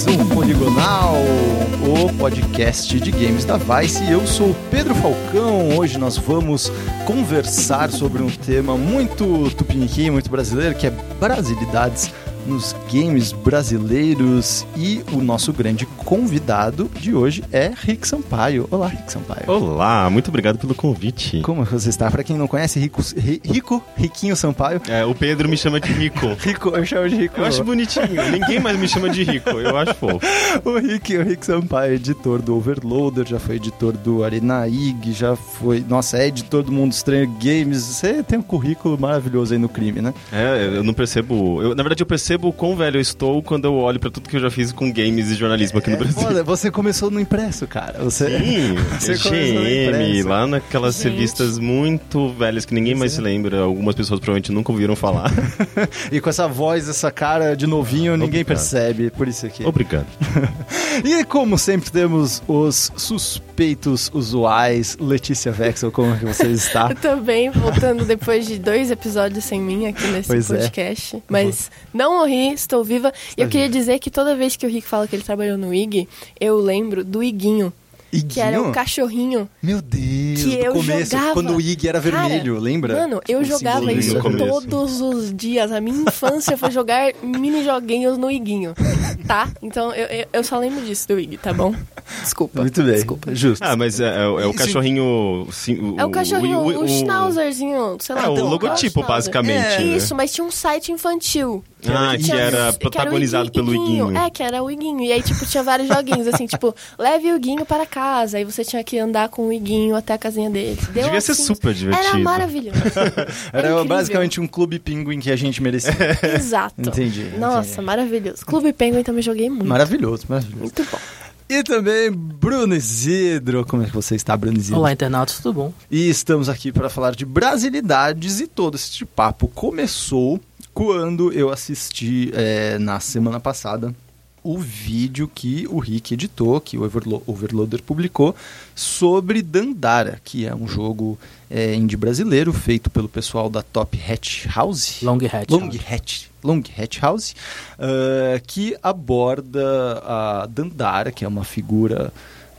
mais um Poligonal, o podcast de games da Vice. Eu sou o Pedro Falcão. Hoje nós vamos conversar sobre um tema muito tupiniquim, muito brasileiro, que é brasilidades nos games brasileiros e o nosso grande convidado de hoje é Rick Sampaio. Olá, Rick Sampaio. Olá, muito obrigado pelo convite. Como você está? Para quem não conhece, Rico, Rico, Riquinho Sampaio. É, o Pedro me chama de Rico. Rico, eu chamo de Rico. Eu acho bonitinho. Ninguém mais me chama de Rico. Eu acho fofo. o Rick, o Rick Sampaio, editor do Overloader, já foi editor do Arena IG, já foi, nossa, é editor do Mundo Estranho Games. Você tem um currículo maravilhoso aí no crime, né? É, eu não percebo. Eu, na verdade, eu percebo percebo o quão velho eu estou quando eu olho para tudo que eu já fiz com games e jornalismo aqui no é, Brasil. Olha, você começou no impresso, cara. Você, Sim, você GM, lá naquelas Gente. revistas muito velhas que ninguém mais se lembra. Algumas pessoas provavelmente nunca ouviram falar. e com essa voz, essa cara de novinho, ninguém percebe. Por isso aqui. Obrigado. e como sempre, temos os suspeitos usuais. Letícia Vexel, como é que você está? eu também, voltando depois de dois episódios sem mim aqui nesse pois é. podcast. É. Mas não morri, estou viva. E eu queria dizer que toda vez que o Rick fala que ele trabalhou no IG, eu lembro do Iguinho. Iguinho? Que era um cachorrinho. Meu Deus, que eu começo, jogava. quando o Ig era vermelho, Cara, lembra? Mano, eu tipo, jogava isso todos os dias. A minha infância foi jogar mini joguinhos no Iguinho. Tá? Então eu, eu só lembro disso do Ig, tá bom? Desculpa. Muito bem. Desculpa. Justo. Ah, mas é, é, é o cachorrinho. Sim, o, é o cachorrinho, o, o, o schnauzerzinho, sei lá. É o logotipo, basicamente. É. Né? Isso, mas tinha um site infantil. Ah, que, era protagonizado pelo Iguinho. É, que era o Iguinho. E aí, tipo, tinha vários joguinhos, assim, tipo, leve o Iguinho para casa. Aí você tinha que andar com o Iguinho até a casinha dele. Deu Devia assim, ser super divertido. Era maravilhoso. era, era basicamente um Clube Penguin que a gente merecia. Exato. Entendi. Nossa, entendi. maravilhoso. Clube Penguin também joguei muito. Maravilhoso, maravilhoso. Muito bom. E também Bruno Isidro. Como é que você está, Bruno Isidro? Olá, internautas, tudo bom? E estamos aqui para falar de brasilidades e todo esse papo começou quando eu assisti é, na semana passada o vídeo que o Rick editou, que o Overlo Overloader publicou, sobre Dandara, que é um jogo é, indie brasileiro feito pelo pessoal da Top Hatch House. Long Hatch Long House. Hatch, Long Hatch House, uh, que aborda a Dandara, que é uma figura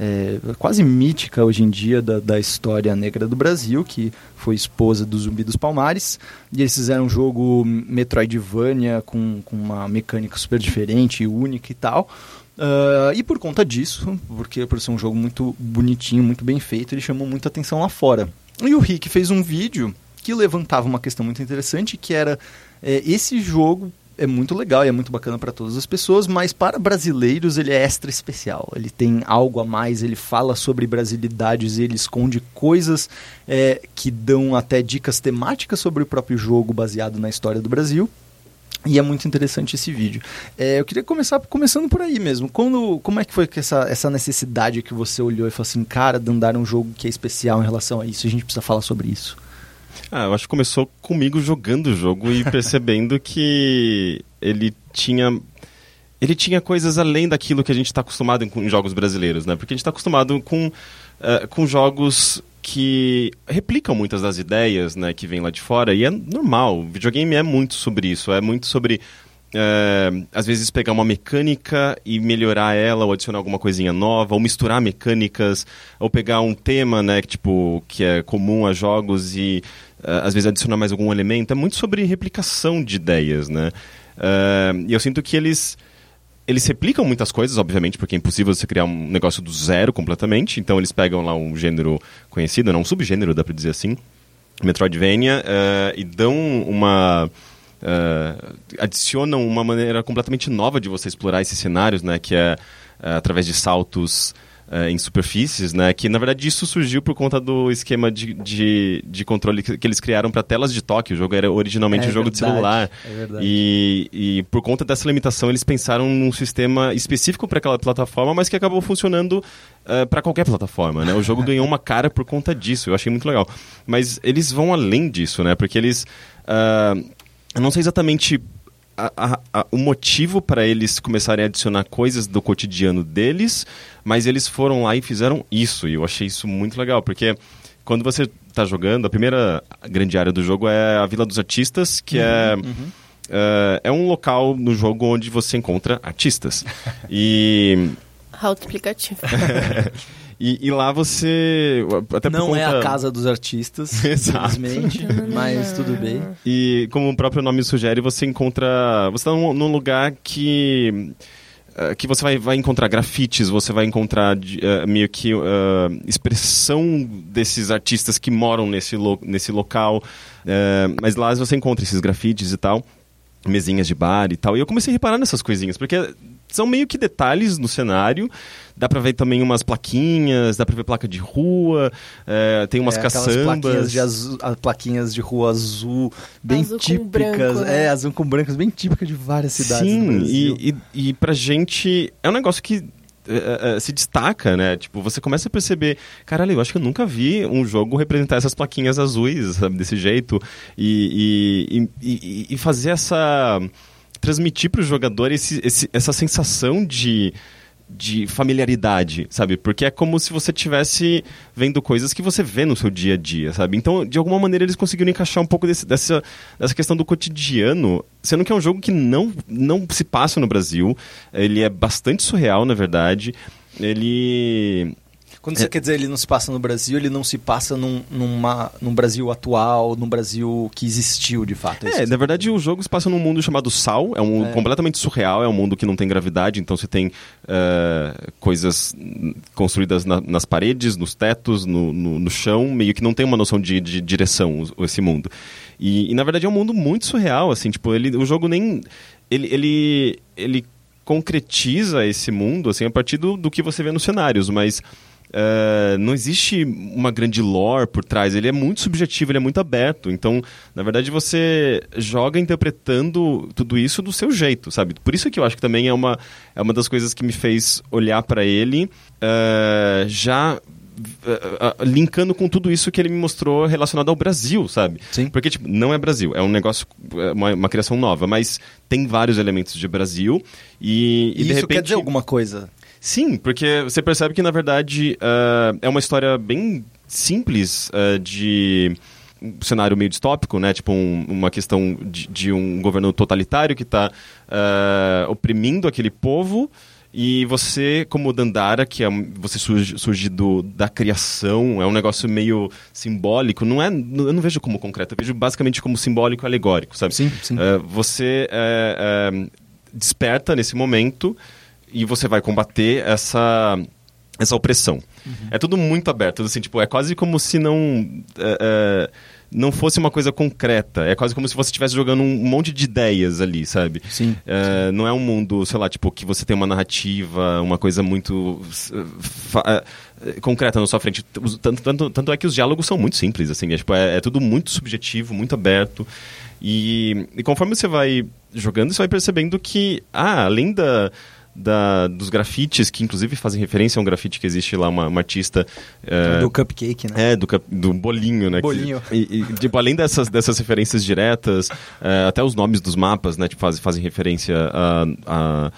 é, quase mítica hoje em dia da, da, história negra do Brasil, que foi esposa do Zumbi dos Palmares. E eles fizeram um jogo Metroidvania com, com uma mecânica super diferente, única e tal. Uh, e por conta disso, porque por ser um jogo muito bonitinho, muito bem feito, ele chamou muita atenção lá fora. E o Rick fez um vídeo que levantava uma questão muito interessante, que era é, esse jogo é muito legal e é muito bacana para todas as pessoas, mas para brasileiros ele é extra especial. Ele tem algo a mais, ele fala sobre brasilidades, ele esconde coisas é, que dão até dicas temáticas sobre o próprio jogo baseado na história do Brasil. E é muito interessante esse vídeo. É, eu queria começar começando por aí mesmo. Quando, como é que foi que essa, essa necessidade que você olhou e falou assim, cara, de andar um jogo que é especial em relação a isso, a gente precisa falar sobre isso? Ah, eu acho que começou comigo jogando o jogo e percebendo que ele tinha ele tinha coisas além daquilo que a gente está acostumado em, em, jogos brasileiros, né? Porque a gente está acostumado com, uh, com jogos que replicam muitas das ideias né, que vêm lá de fora, e é normal. O videogame é muito sobre isso, é muito sobre é, às vezes pegar uma mecânica e melhorar ela, ou adicionar alguma coisinha nova, ou misturar mecânicas, ou pegar um tema, né, que, tipo, que é comum a jogos e uh, às vezes adicionar mais algum elemento. É muito sobre replicação de ideias, né? Uh, e eu sinto que eles eles replicam muitas coisas, obviamente, porque é impossível você criar um negócio do zero completamente. Então eles pegam lá um gênero conhecido, não um subgênero, dá pra dizer assim, Metroidvania, uh, e dão uma uh, adicionam uma maneira completamente nova de você explorar esses cenários, né? Que é uh, através de saltos uh, em superfícies, né? Que na verdade isso surgiu por conta do esquema de, de, de controle que, que, eles criaram para telas de toque. O jogo era originalmente é, um jogo verdade, de celular. É verdade. E, e por conta dessa limitação eles pensaram num sistema específico para aquela plataforma, mas que acabou funcionando Uh, para qualquer plataforma, né? O jogo ganhou uma cara por conta disso, eu achei muito legal. Mas eles vão além disso, né? Porque eles uh, eu não sei exatamente a, a, a, o motivo para eles começarem a adicionar coisas do cotidiano deles, mas eles foram lá e fizeram isso. E eu achei isso muito legal, porque quando você está jogando, a primeira grande área do jogo é a Vila dos Artistas, que uhum, é. Uhum. uh, é um local no jogo onde você encontra artistas. e. Autoexplicativo. E, e, lá você. Até não conta... é a casa dos artistas, simplesmente, mas tudo bem. E como o próprio nome sugere, você encontra. Você está num, num lugar que eh, que você vai, vai encontrar grafites, você vai encontrar uh, meio que uh, expressão desses artistas que moram nesse, lo nesse local. Mas lá você encontra esses grafites e tal, mesinhas de bar e tal. E eu comecei a reparar nessas coisinhas, porque são meio que detalhes no cenário. Dá pra ver também umas plaquinhas, dá pra ver placa de rua, é, tem umas é, caçambas. Plaquinhas de, azul, plaquinhas de rua azul, bem azul típicas. Branco, né? É, azul com brancos, bem típica de várias cidades. Sim, e, e, e pra gente é um negócio que Uh, uh, se destaca, né? Tipo, você começa a perceber, caralho, eu acho que eu nunca vi um jogo representar essas plaquinhas azuis, sabe, desse jeito, e, e, e, e fazer essa transmitir para o jogador esse, esse, essa sensação de de familiaridade, sabe? Porque é como se você estivesse vendo coisas que você vê no seu dia a dia, sabe? Então, de alguma maneira, eles conseguiram encaixar um pouco desse, dessa, dessa questão do cotidiano, sendo que é um jogo que não, não se passa no Brasil. Ele é bastante surreal, na verdade. Ele quando você é. quer dizer ele não se passa no Brasil, ele não se passa num, numa, num Brasil atual, num Brasil que existiu de fato. É, na verdade o jogo se passa num mundo chamado Sal, é um mundo é. completamente surreal, é um mundo que não tem gravidade, então você tem uh, coisas construídas na, nas paredes, nos tetos, no, no, no, chão, meio que não tem uma noção de, de direção esse mundo. E, e, na verdade é um mundo muito surreal, assim, tipo, ele, o jogo nem... ele, ele, ele concretiza esse mundo assim a partir do, do que você vê nos cenários, mas Uh, não existe uma grande lore por trás, ele é muito subjetivo, ele é muito aberto. Então, na verdade, você joga interpretando tudo isso do seu jeito, sabe? Por isso que eu acho que também é uma, é uma das coisas que me fez olhar para ele uh, já uh, linkando com tudo isso que ele me mostrou relacionado ao Brasil, sabe? Sim. Porque, tipo, não é Brasil, é um negócio, uma, uma criação nova, mas tem vários elementos de Brasil e, e, e de isso repente... quer dizer alguma coisa? Sim, porque você percebe que, na verdade, uh, é uma história bem simples uh, de um cenário meio distópico, né? Tipo, um, uma questão de, de, um governo totalitário que está uh, oprimindo aquele povo. E você, como Dandara, que é, você surge, surge do, da criação, é um negócio meio simbólico, não é, eu não vejo como concreto, eu vejo basicamente como simbólico e alegórico, sabe? Sim, sim. Você desperta nesse momento e você vai combater essa essa opressão. Uhum. É tudo muito aberto, assim, tipo, é quase como se não é, é, não fosse uma coisa concreta. É quase como se você estivesse jogando um monte de ideias ali, sabe? Sim, é, sim. Não é um mundo, sei lá, tipo, que você tem uma narrativa, uma coisa muito é, concreta na sua frente. Tanto, tanto, tanto é que os diálogos são muito simples, assim, é, tipo, é, é tudo muito subjetivo, muito aberto. E, e conforme você vai jogando, você vai percebendo que, ah, além da da, dos grafites, que inclusive fazem referência a um grafite que existe lá, uma, uma artista. É, do cupcake, né? É, do, do bolinho, né? Bolinho. Que, e, e, tipo, além dessas, dessas referências diretas, é, até os nomes dos mapas, né? Tipo, faz, fazem referência a, a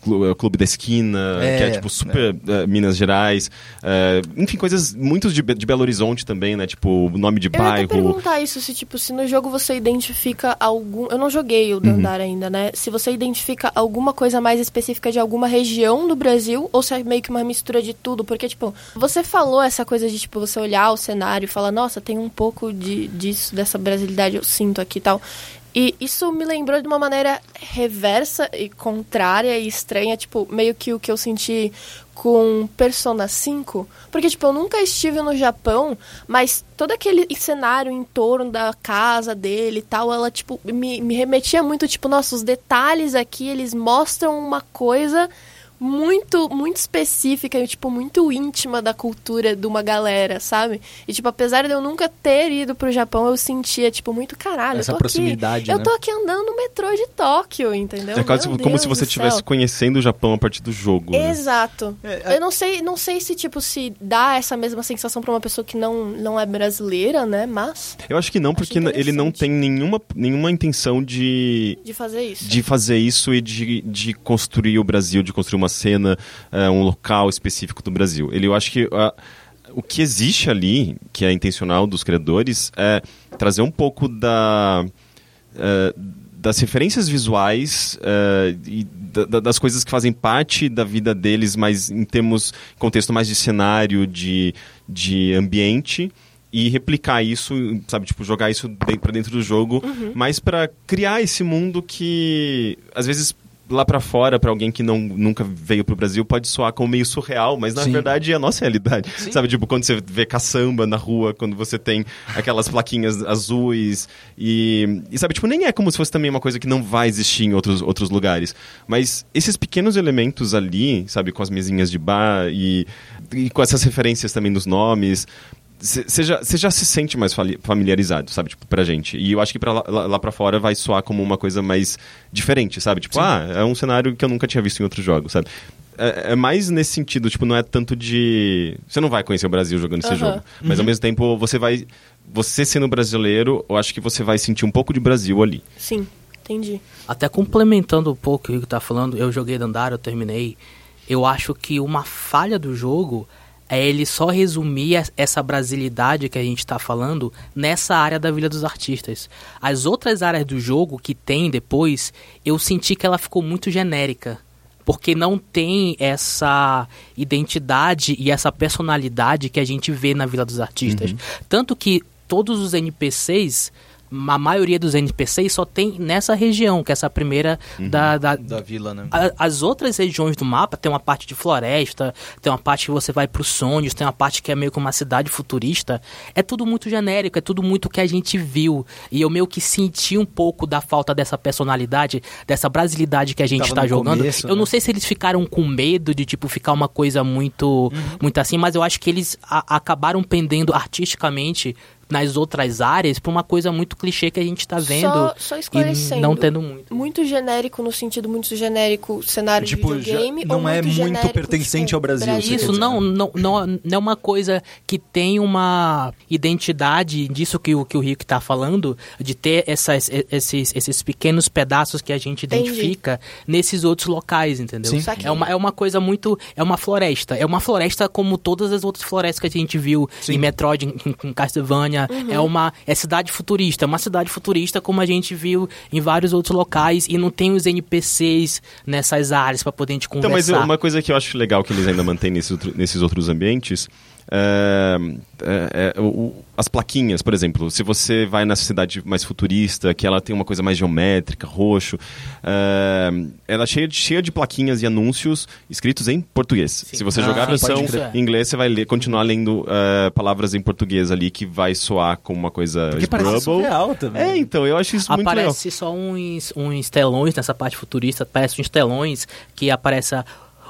Clube da Esquina, é, que é tipo super é. uh, Minas Gerais. Uh, enfim, coisas muito de, de, Belo Horizonte também, né? Tipo, nome de eu bairro. Eu ia perguntar isso, se tipo, se no jogo você identifica algum... Eu não joguei o Dandara uhum. ainda, né? Se você identifica alguma coisa mais específica de alguma região do Brasil, ou se é meio que uma mistura de tudo. Porque, tipo, você falou essa coisa de, tipo, você olhar o cenário e falar, nossa, tem um pouco de, disso, dessa brasilidade eu sinto aqui e tal. E isso me lembrou de uma maneira reversa e contrária e estranha, tipo, meio que o que eu senti com Persona 5. Porque, tipo, eu nunca estive no Japão, mas todo aquele cenário em torno da casa dele e tal, ela, tipo, me, me remetia muito, tipo, nossa, os detalhes aqui, eles mostram uma coisa muito, muito específica e, tipo, muito íntima da cultura de uma galera, sabe? E, tipo, apesar de eu nunca ter ido pro Japão, eu sentia, tipo, muito caralho. Essa proximidade, aqui, né? Eu tô aqui andando no metrô de Tóquio, entendeu? É quase Meu como Deus se você estivesse conhecendo o Japão a partir do jogo. Né? Exato. Né? É, Eu não sei, não sei se, tipo, se dá essa mesma sensação pra uma pessoa que não, não é brasileira, né? Mas. Eu acho que não, porque ele não tem nenhuma, nenhuma intenção de. De fazer isso. De fazer isso e de, de construir o Brasil, de construir uma cena, uh, um local específico do Brasil. Ele, eu acho que uh, o que existe ali, que é intencional dos criadores, é trazer um pouco da uh, das referências visuais uh, e da, das coisas que fazem parte da vida deles, mas em termos, contexto mais de cenário, de, de ambiente e replicar isso, sabe, tipo, jogar isso para dentro do jogo, uhum. mas para criar esse mundo que às vezes lá para fora, para alguém que não, nunca veio pro Brasil, pode soar como meio surreal, mas na Sim. verdade é a nossa realidade. Sim. Sabe, tipo, quando você vê caçamba na rua, quando você tem aquelas plaquinhas azuis e, e sabe, tipo, nem é como se fosse também uma coisa que não vai existir em outros, outros lugares. Mas esses pequenos elementos ali, sabe, com as mesinhas de bar e, e com essas referências também dos nomes, você já, já se sente mais familiarizado, sabe, tipo, pra gente. E eu acho que pra lá, lá pra fora vai soar como uma coisa mais diferente, sabe? Tipo, Sim. ah, é um cenário que eu nunca tinha visto em outros jogos, sabe? É, é, mais nesse sentido, tipo, não é tanto de... Você não vai conhecer o Brasil jogando esse jogo. Mas uhum. ao mesmo tempo, você vai... Você sendo brasileiro, eu acho que você vai sentir um pouco de Brasil ali. Sim, entendi. Até complementando um pouco o que o Rico tá falando, eu joguei Dandara, eu terminei. Eu acho que uma falha do jogo é ele só resumir essa brasilidade que a gente está falando nessa área da Vila dos Artistas. As outras áreas do jogo que tem depois, eu senti que ela ficou muito genérica. Porque não tem essa identidade e essa personalidade que a gente vê na Vila dos Artistas. Uhum. Tanto que todos os NPCs a maioria dos NPCs só tem nessa região, que é essa primeira uhum, da, da, da, vila, né? A, as outras regiões do mapa tem uma parte de floresta, tem uma parte que você vai para os sonhos, tem uma parte que é meio que uma cidade futurista. É tudo muito genérico, é tudo muito que a gente viu. E eu meio que senti um pouco da falta dessa personalidade, dessa brasilidade que a gente está jogando. Começo, eu né? não sei se eles ficaram com medo de tipo ficar uma coisa muito, uhum. muito assim, mas eu acho que eles a, acabaram pendendo artisticamente nas outras áreas para uma coisa muito clichê que a gente está vendo só, só e não tendo muito. Muito genérico no sentido muito genérico cenário tipo, de videogame não é muito, muito pertencente tipo, ao Brasil. Isso não, não, não, não é uma coisa que tem uma identidade disso que o que o Rick está falando, de ter essas, esses, esses pequenos pedaços que a gente Entendi. identifica nesses outros locais, entendeu? Sim. É uma, é uma coisa muito. É uma floresta. É uma floresta como todas as outras florestas que a gente viu Sim. em Metroid, em, em Castlevania uhum. é uma é cidade futurista, é uma cidade futurista como a gente viu em vários outros locais e não tem os NPCs nessas áreas para poder a gente conversar. Então, mas uma coisa que eu acho legal que eles ainda mantêm nesses outros ambientes é, é, é, o, as plaquinhas, por exemplo, se você vai na cidade mais futurista, que ela tem uma coisa mais geométrica, roxo, é, ela é cheia de, cheia de plaquinhas e anúncios escritos em português. Sim. Se você ah, jogar a versão em inglês, você vai ler, continuar lendo uh, palavras em português ali que vai soar como uma coisa Porque parece surreal também. É, então, eu acho isso aparece muito legal. Aparece só uns, uns telões nessa parte futurista, parece uns telões que aparece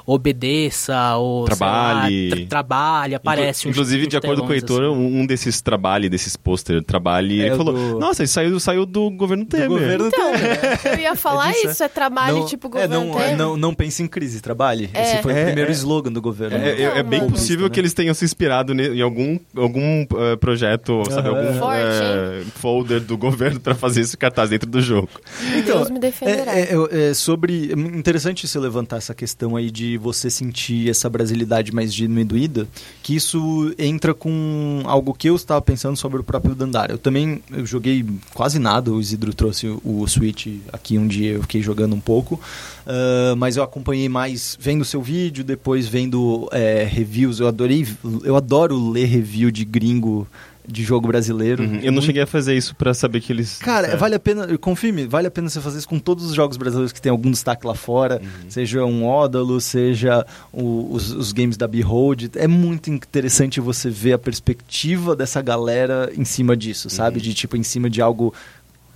obedeça ou trabalhe, lá, tra trabalhe, aparece Inclu Inclusive, de acordo com o Heitor, assim. um desses trabalhe, desses pôster, trabalhe, é ele falou: do... Nossa, ele saiu, saiu do governo Temer. Do governo então, Temer. Eu ia falar é isso, é trabalhe não, tipo governo é, não, Temer. Não, não pense em crise, trabalhe. É. Esse foi o primeiro é. slogan do governo. É, é bem possível que eles tenham se inspirado em algum, algum uh, projeto, sabe, algum uh, folder do governo para fazer esse cartaz dentro do jogo. Então, Deus me defenderá. É, sobre. Interessante você levantar essa questão aí de você sentir essa brasilidade mais diminuída, que isso entra com algo que eu estava pensando sobre o próprio Dandara. Eu também eu joguei quase nada, o Isidro trouxe o Switch aqui um dia, eu fiquei jogando um pouco, uh, mas eu acompanhei mais vendo seu vídeo, depois vendo é, reviews, eu adorei, eu adoro ler review de gringo de jogo brasileiro. Uhum. Eu não cheguei a fazer isso para saber que eles. Cara, é. vale a pena, confirme, vale a pena você fazer isso com todos os jogos brasileiros que tem algum destaque lá fora, uhum. seja um Ódalo, seja o, os, os, games da Behold. É muito interessante você ver a perspectiva dessa galera em cima disso, sabe? Uhum. De tipo, em cima de algo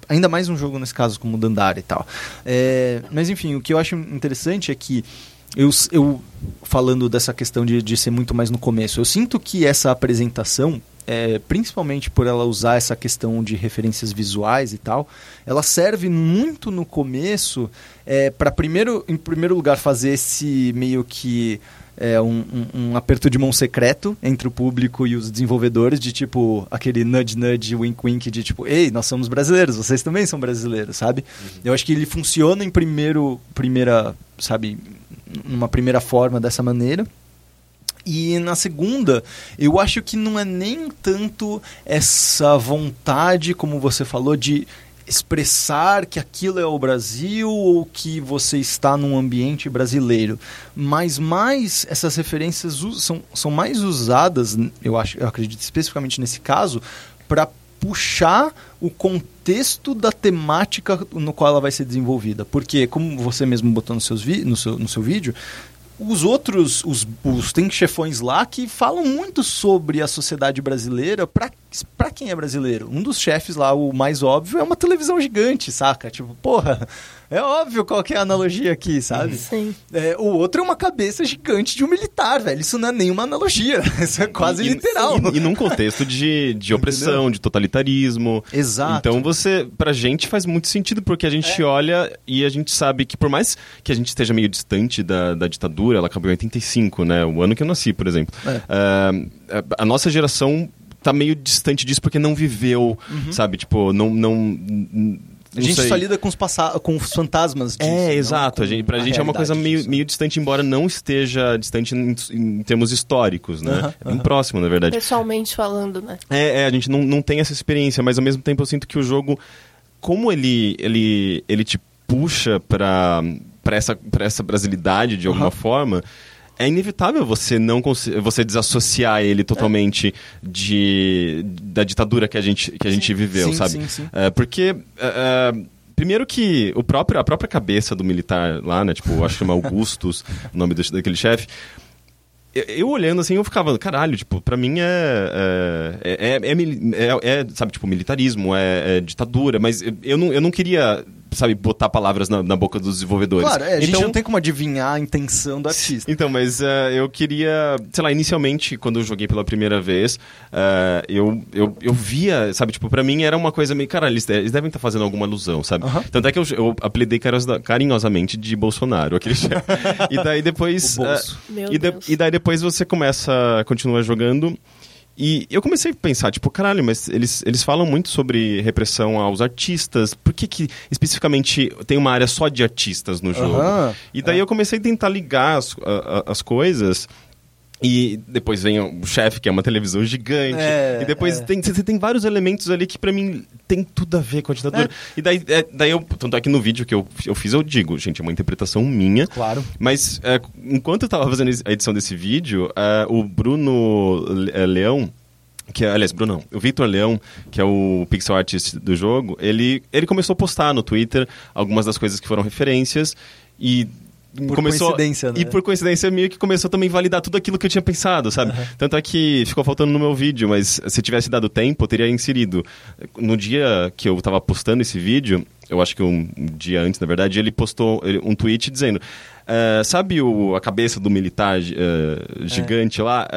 ainda mais um jogo nesse caso como o Dandara e tal. É, mas enfim, o que eu acho interessante é que eu, eu falando dessa questão de, de ser muito mais no começo, eu sinto que essa apresentação é, principalmente por ela usar essa questão de referências visuais e tal, ela serve muito no começo é, para primeiro, em primeiro lugar, fazer esse meio que é, um, um, um, aperto de mão secreto entre o público e os desenvolvedores, de tipo aquele nudge nudge, wink wink, de tipo, ei, nós somos brasileiros, vocês também são brasileiros, sabe? Uhum. Eu acho que ele funciona em primeiro, primeira, sabe, numa primeira forma dessa maneira. E na segunda, eu acho que não é nem tanto essa vontade, como você falou, de expressar que aquilo é o Brasil ou que você está num ambiente brasileiro. Mas mais essas referências são, são mais usadas, eu acho, eu acredito especificamente nesse caso, para puxar o contexto da temática no qual ela vai ser desenvolvida. Porque, como você mesmo botou no, seus no, seu, no seu vídeo, os outros, os, os tem chefões lá que falam muito sobre a sociedade brasileira para quem é brasileiro. Um dos chefes lá, o mais óbvio, é uma televisão gigante, saca? Tipo, porra, é óbvio qual que é a analogia aqui, sabe? Sim. É, o outro é uma cabeça gigante de um militar, velho. Isso não é nenhuma analogia. Isso é quase e, literal. E, e, num contexto de, de opressão, de totalitarismo. Exato. Então você, pra gente faz muito sentido, porque a gente é. olha e a gente sabe que por mais que a gente esteja meio distante da, da ditadura, ela acabou em 85, né? O ano que eu nasci, por exemplo. É. Uh, a nossa geração tá meio distante disso porque não viveu, uhum. sabe? Tipo, não, não a gente sei. só lida com os, com os fantasmas disso, É, exato. A gente, pra a gente é uma coisa meio, meio distante, embora não esteja distante em, em termos históricos, né? Uh -huh, é bem uh -huh. próximo, na verdade. Pessoalmente falando, né? É, é, a gente não, não tem essa experiência, mas ao mesmo tempo eu sinto que o jogo, como ele, ele, ele te puxa pra, pra, essa, pra essa brasilidade de alguma uh -huh. forma é inevitável você não você desassociar ele totalmente é. de da ditadura que a gente que a gente viveu, sim, sabe? Sim, sim. É, porque é, é, primeiro que o próprio a própria cabeça do militar lá, né? Tipo, acho que chama Augustus, o nome daquele chefe eu olhando assim, eu ficava, caralho, tipo, pra mim é. É, é, é, é sabe, tipo, militarismo, é, ditadura, mas eu não, eu não queria sabe, botar palavras na, na boca dos desenvolvedores. Claro, é, a gente então, não tem como adivinhar a intenção do artista. Então, mas uh, eu queria, sei lá, inicialmente, quando eu joguei pela primeira vez, uh, eu, eu, eu via, sabe, tipo, pra mim era uma coisa meio, cara, eles, eles devem estar tá fazendo alguma alusão, sabe? Uh -huh. Tanto é que eu, eu apelidei carinhosamente de Bolsonaro, aquele chefe. e daí depois... Uh, e, de, e daí depois você começa, continua jogando... E eu comecei a pensar, tipo, caralho, mas eles, eles falam muito sobre repressão aos artistas. Por que, que especificamente tem uma área só de artistas no jogo? Uhum, e daí é. eu comecei a tentar ligar as, a, as coisas. E depois vem o chefe, que é uma televisão gigante. É, e depois é. tem, você tem vários elementos ali que para mim tem tudo a ver com a ditadura. É. E daí, é, daí eu, tanto é que no vídeo que eu, eu fiz, eu digo, gente, é uma interpretação minha. Claro. Mas é, enquanto eu tava fazendo a edição desse vídeo, é, o Bruno Leão, que é, aliás, Bruno, o Victor Leão, que é o pixel artist do jogo, ele, ele começou a postar no Twitter algumas das coisas que foram referências e por começou, coincidência, né? E por coincidência meio que começou também a validar tudo aquilo que eu tinha pensado, sabe? Uhum. Tanto é que ficou faltando no meu vídeo, mas se tivesse dado tempo, eu teria inserido. No dia que eu tava postando esse vídeo, eu acho que um dia antes, na verdade, ele postou um tweet dizendo: Uh, sabe o, a cabeça do militar uh, gigante é. lá?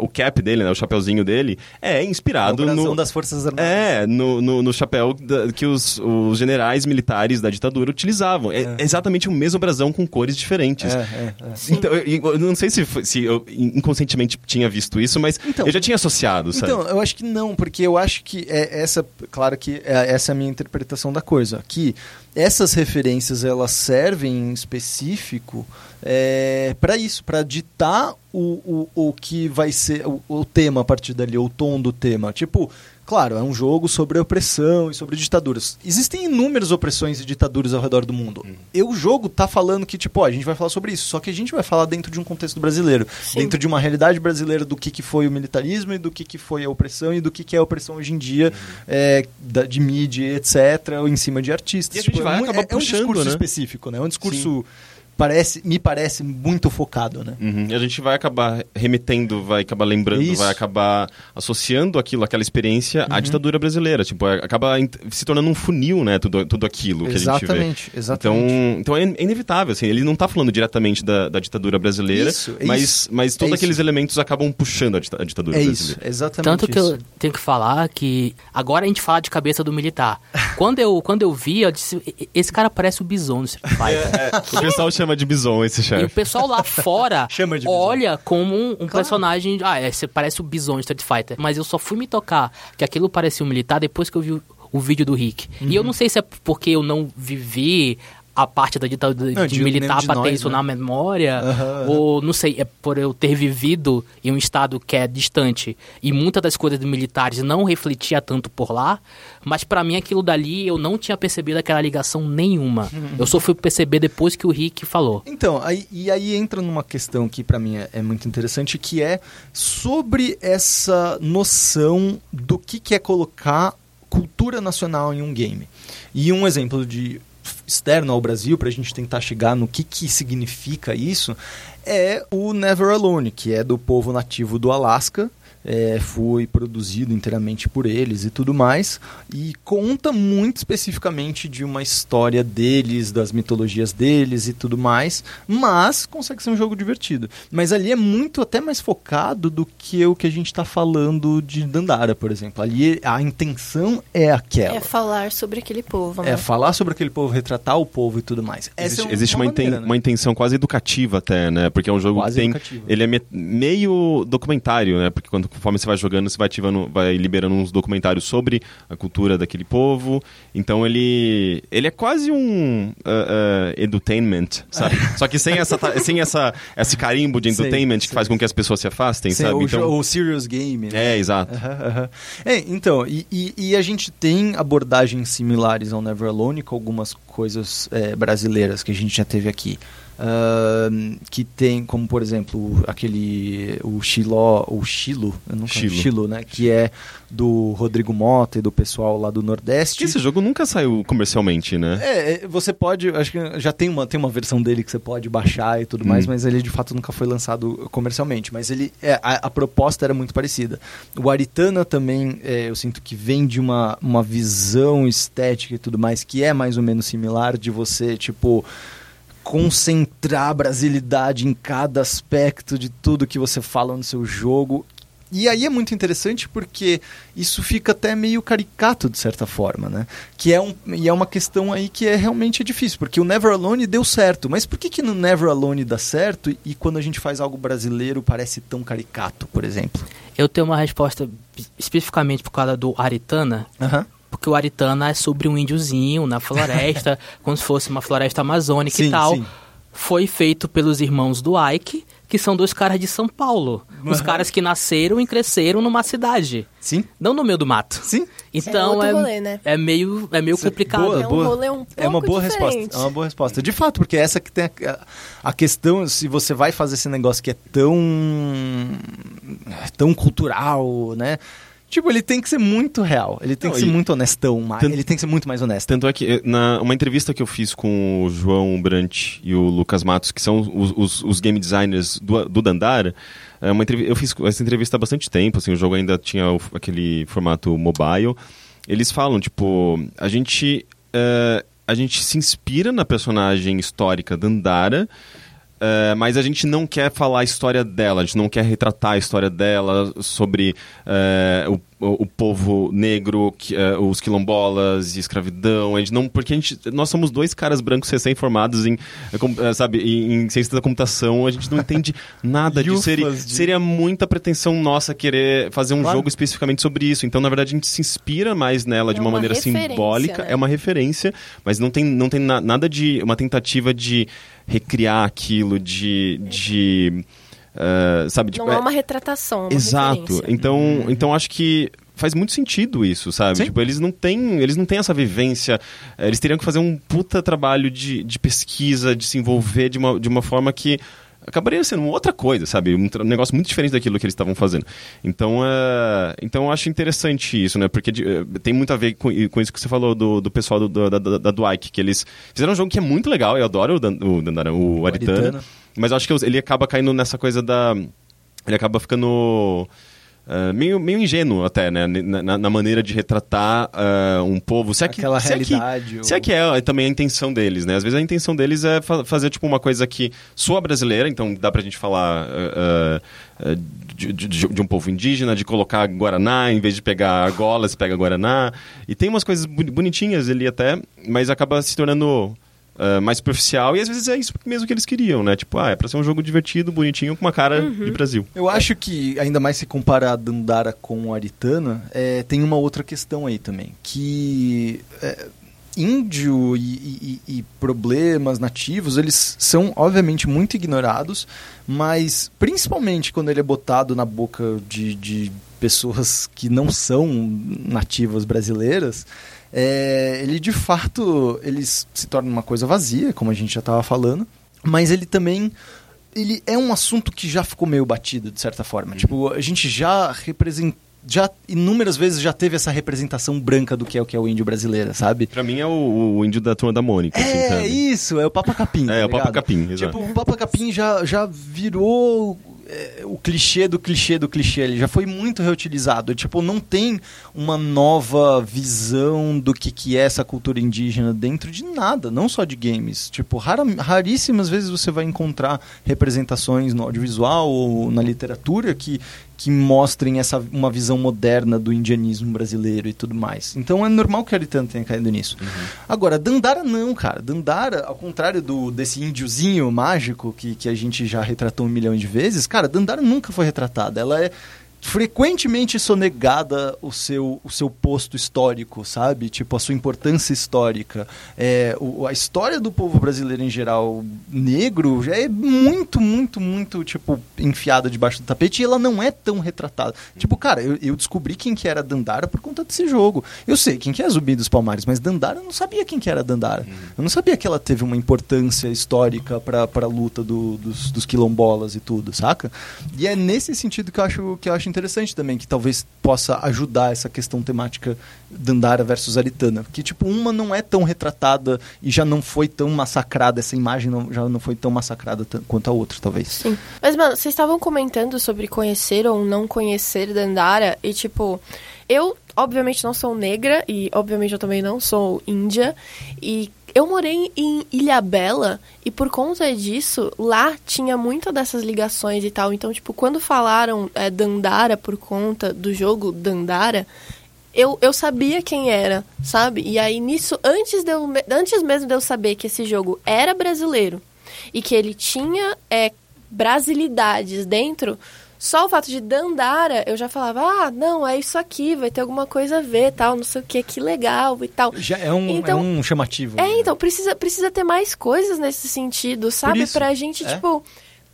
Uh, o cap dele, né, o chapéuzinho dele, é inspirado é no... das Forças Armadas. É, no, no, no chapéu da, que os, os generais militares da ditadura utilizavam. É, é exatamente o mesmo brasão com cores diferentes. É, é, então, eu, eu, não sei se, se eu inconscientemente tinha visto isso, mas então, eu já tinha associado, sabe? Então, eu acho que não, porque eu acho que é essa, claro que essa é a minha interpretação da coisa, que essas referências elas servem em específico é, para isso, para ditar o, o, o que vai ser o, o, tema a partir dali, o tom do tema. Tipo, claro, é um jogo sobre opressão e sobre ditaduras. Existem inúmeras opressões e ditaduras ao redor do mundo. Hum. E o jogo tá falando que, tipo, ó, a gente vai falar sobre isso, só que a gente vai falar dentro de um contexto brasileiro, Sim. dentro de uma realidade brasileira do que, que foi o militarismo e do que, que foi a opressão e do que, que é a opressão hoje em dia, hum. é, da, de mídia, etc., ou em cima de artistas. E a gente tipo, vai é, acabar é, puxando, é um discurso né? específico, né? É um discurso... Sim parece, me parece muito focado, né? Uhum. E a gente vai acabar remetendo, vai acabar lembrando, Isso. vai acabar associando aquilo, aquela experiência uhum. à ditadura brasileira. Tipo, é, acaba se tornando um funil, né? Tudo, tudo aquilo que exatamente, a gente vê. Exatamente, Então, então é inevitável, assim. Ele não está falando diretamente da, da ditadura brasileira, isso, é mas, isso. mas todos é aqueles elementos acabam puxando a, ditadura é brasileira. Isso, exatamente Tanto que eu tenho que falar que agora a gente fala de cabeça do militar. quando, eu, quando eu vi, eu disse, esse cara parece o Bison no Street Fighter. É, o pessoal chama de Bison esse chefe. E o pessoal lá fora olha como um, um claro. personagem. Ah, é, você parece o Bison de Street Fighter. Mas eu só fui me tocar que aquilo parecia um militar depois que eu vi o, o vídeo do Rick. Uhum. E eu uhum. não sei se é porque eu não vivi a parte da ditadura de, de militar para ter isso né? na memória, uhum, ou não sei, é por eu ter vivido em um estado que é distante e muitas das coisas dos militares não refletia tanto por lá, mas para mim aquilo dali eu não tinha percebido aquela ligação nenhuma. Uhum. Eu só fui perceber depois que o Rick falou. Então, aí, e aí entra numa questão que para mim é, é, muito interessante, que é sobre essa noção do que, que é colocar cultura nacional em um game. E um exemplo de externo ao Brasil, para a gente tentar chegar no que, que significa isso, é o Never Alone, que é do povo nativo do Alasca, é, foi produzido inteiramente por eles e tudo mais, e conta muito especificamente de uma história deles, das mitologias deles e tudo mais, mas consegue ser um jogo divertido. Mas ali é muito até mais focado do que o que a gente está falando de Dandara, por exemplo. Ali a intenção é aquela. É falar sobre aquele povo. Né? É falar sobre aquele povo, retratar o povo e tudo mais. Existe, é existe uma, uma, maneira, inten né? uma, intenção quase educativa até, né? Porque é um jogo quase que tem... Educativa. Ele é me meio documentário, né? Porque quando conforme você vai jogando, você vai ativando, vai liberando uns documentários sobre a cultura daquele povo. Então ele ele é quase um uh, uh, edutainment, sabe? Só que sem essa sem essa esse carimbo de entertainment que faz com que as pessoas se afastem, sabe? O, então o serious game. Né? É, exato. É, então e, e, e, a gente tem abordagens similares ao Never Alone com algumas coisas é, brasileiras que a gente já teve aqui. Uh, que tem como por exemplo aquele o Chiló o Chilo eu não Chilo. Chilo né? Que é do Rodrigo Mota e do pessoal lá do Nordeste. Esse jogo nunca saiu comercialmente né? É, é você pode acho que já tem uma tem uma versão dele que você pode baixar e tudo hum. mais mas ele de fato nunca foi lançado comercialmente. Mas ele é, a, a proposta era muito parecida. O Aritana também é, eu sinto que vem de uma uma visão estética e tudo mais que é mais ou menos similar de você tipo concentrar a brasilidade em cada aspecto de tudo que você fala no seu jogo. E aí é muito interessante porque isso fica até meio caricato de certa forma, né? Que é um, e é uma questão aí que é realmente difícil, porque o Never Alone deu certo, mas por que que no Never Alone dá certo e, e quando a gente faz algo brasileiro parece tão caricato, por exemplo? Eu tenho uma resposta especificamente por causa do Aritana, uhum porque o Aritana é sobre um índiozinho na floresta, como se fosse uma floresta amazônica sim, e tal. Sim. Foi feito pelos irmãos do Ike, que são dois caras de São Paulo. Uhum. Os caras que nasceram e cresceram numa cidade. Sim. Não no meio do mato. Sim. Então é, é, rolê, né? é meio, é meio complicado. Boa, é um rolê um pouco É uma boa diferente. resposta. É uma boa resposta. De fato, porque essa que tem a, a questão, se você vai fazer esse negócio que é tão tão cultural, né? Tipo, ele tem que ser muito real. Ele tem não, que ser muito honestão. Mais, tanto, ele tem que ser muito mais honesto. Tanto é que, eh, na uma entrevista que eu fiz com o João Brant e o Lucas Matos, que são os, os, os game designers do, do Dandara, é uma eu fiz essa entrevista há bastante tempo, assim, o jogo ainda tinha o, aquele formato mobile. Eles falam, tipo, a gente, uh, a gente se inspira na personagem histórica Dandara, Uh, mas a gente não quer falar a história dela, a gente não quer retratar a história dela sobre uh, o, o, povo negro, uh, os quilombolas e escravidão. A gente não, porque a gente, nós somos dois caras brancos recém-formados em, sabe, em, em, ciência da computação, a gente não entende nada disso. Seria, de... seria muita pretensão nossa querer fazer um claro. jogo especificamente sobre isso. Então, na verdade, a gente se inspira mais nela é de uma, uma maneira simbólica. Né? É uma referência, mas não tem, não tem na, nada de uma tentativa de recriar aquilo, de. de uh, sabe, tipo, Não é uma retratação. É uma exato. Referência. Então, uhum. então acho que faz muito sentido isso, sabe? Tipo, eles não têm, eles não têm essa vivência. Eles teriam que fazer um puta trabalho de, de pesquisa, de se envolver de uma, de uma forma que acabaria sendo outra coisa, sabe? Um, um negócio muito diferente daquilo que eles estavam fazendo. Então, uh, então eu acho interessante isso, né? Porque uh, tem muito a ver com, com, isso que você falou do, do pessoal do, do, da, da Dwight, que eles fizeram um jogo que é muito legal, eu adoro o, Dan, o, o, o Aritana, Aritana, mas eu acho que ele acaba caindo nessa coisa da... Ele acaba ficando Uh, meio, meio ingênuo até, né? Na, na maneira de retratar uh, um povo. Se é que, Aquela se realidade. É que, ou... Se é que é, é também a intenção deles, né? Às vezes a intenção deles é fa fazer, tipo, uma coisa que soa brasileira, então dá pra gente falar uh, de, de, de, um povo indígena, de colocar Guaraná, em vez de pegar argola, se pega Guaraná. E tem umas coisas bonitinhas ali até, mas acaba se tornando uh, mais superficial, e às vezes é isso mesmo que eles queriam, né? Tipo, ah, é pra ser um jogo divertido, bonitinho, com uma cara uhum. de Brasil. Eu acho que, ainda mais se comparar a Dandara com o Aritana, é, tem uma outra questão aí também, que... É, índio e, e, e, problemas nativos, eles são obviamente muito ignorados, mas principalmente quando ele é botado na boca de, de pessoas que não são nativas brasileiras, é, ele de fato ele se torna uma coisa vazia, como a gente já estava falando, mas ele também ele é um assunto que já ficou meio batido de certa forma. Uhum. Tipo, a gente já representa já inúmeras vezes já teve essa representação branca do que é o que é o índio brasileiro, sabe? Pra mim é o, o índio da turma da Mônica. Assim, é assim, isso, é o Papa Capim. é, tá o Papa Capim, exato. Tipo, o Papa Capim já, já virou é, o clichê do clichê do clichê, ele já foi muito reutilizado. Tipo, não tem uma nova visão do que, que é essa cultura indígena dentro de nada, não só de games. Tipo, rara, raríssimas vezes você vai encontrar representações no audiovisual ou na literatura que que mostrem essa uma visão moderna do indianismo brasileiro e tudo mais. Então é normal que a Aritana tenha caído nisso. Uhum. Agora, Dandara não, cara. Dandara, ao contrário do desse índiozinho mágico que, que a gente já retratou um milhão de vezes, cara, Dandara nunca foi retratada. Ela é frequentemente sonegada o seu, o seu posto histórico, sabe? Tipo, a sua importância histórica. É, o, a história do povo brasileiro em geral, negro, já é muito, muito, muito, tipo, enfiada debaixo do tapete e ela não é tão retratada. Tipo, cara, eu, eu descobri quem que era Dandara por conta desse jogo. Eu sei quem que é Zumbi dos Palmares, mas Dandara eu não sabia quem que era Dandara. Eu não sabia que ela teve uma importância histórica pra, pra luta do, dos, dos quilombolas e tudo, saca? E é nesse sentido que eu acho, que eu acho interessante também, que talvez possa ajudar essa questão temática Dandara versus Aritana. Que, tipo, uma não é tão retratada e já não foi tão massacrada, essa imagem não, já não foi tão massacrada quanto a outra, talvez. Sim. Mas, mano, vocês estavam comentando sobre conhecer ou não conhecer Dandara e, tipo, eu, obviamente, não sou negra e, obviamente, eu também não sou índia e eu morei em Ilhabela e por conta disso, lá tinha muitas dessas ligações e tal. Então, tipo, quando falaram é, Dandara por conta do jogo Dandara, eu, eu sabia quem era, sabe? E aí nisso, antes, de eu, antes mesmo de eu saber que esse jogo era brasileiro e que ele tinha é, brasilidades dentro, só o fato de Dandara, eu já falava, ah, não, é isso aqui, vai ter alguma coisa a ver, tal, não sei o que, que legal e tal. Já é um, é então, é um chamativo. É, né? então, precisa, precisa ter mais coisas nesse sentido, sabe? Pra gente, é. tipo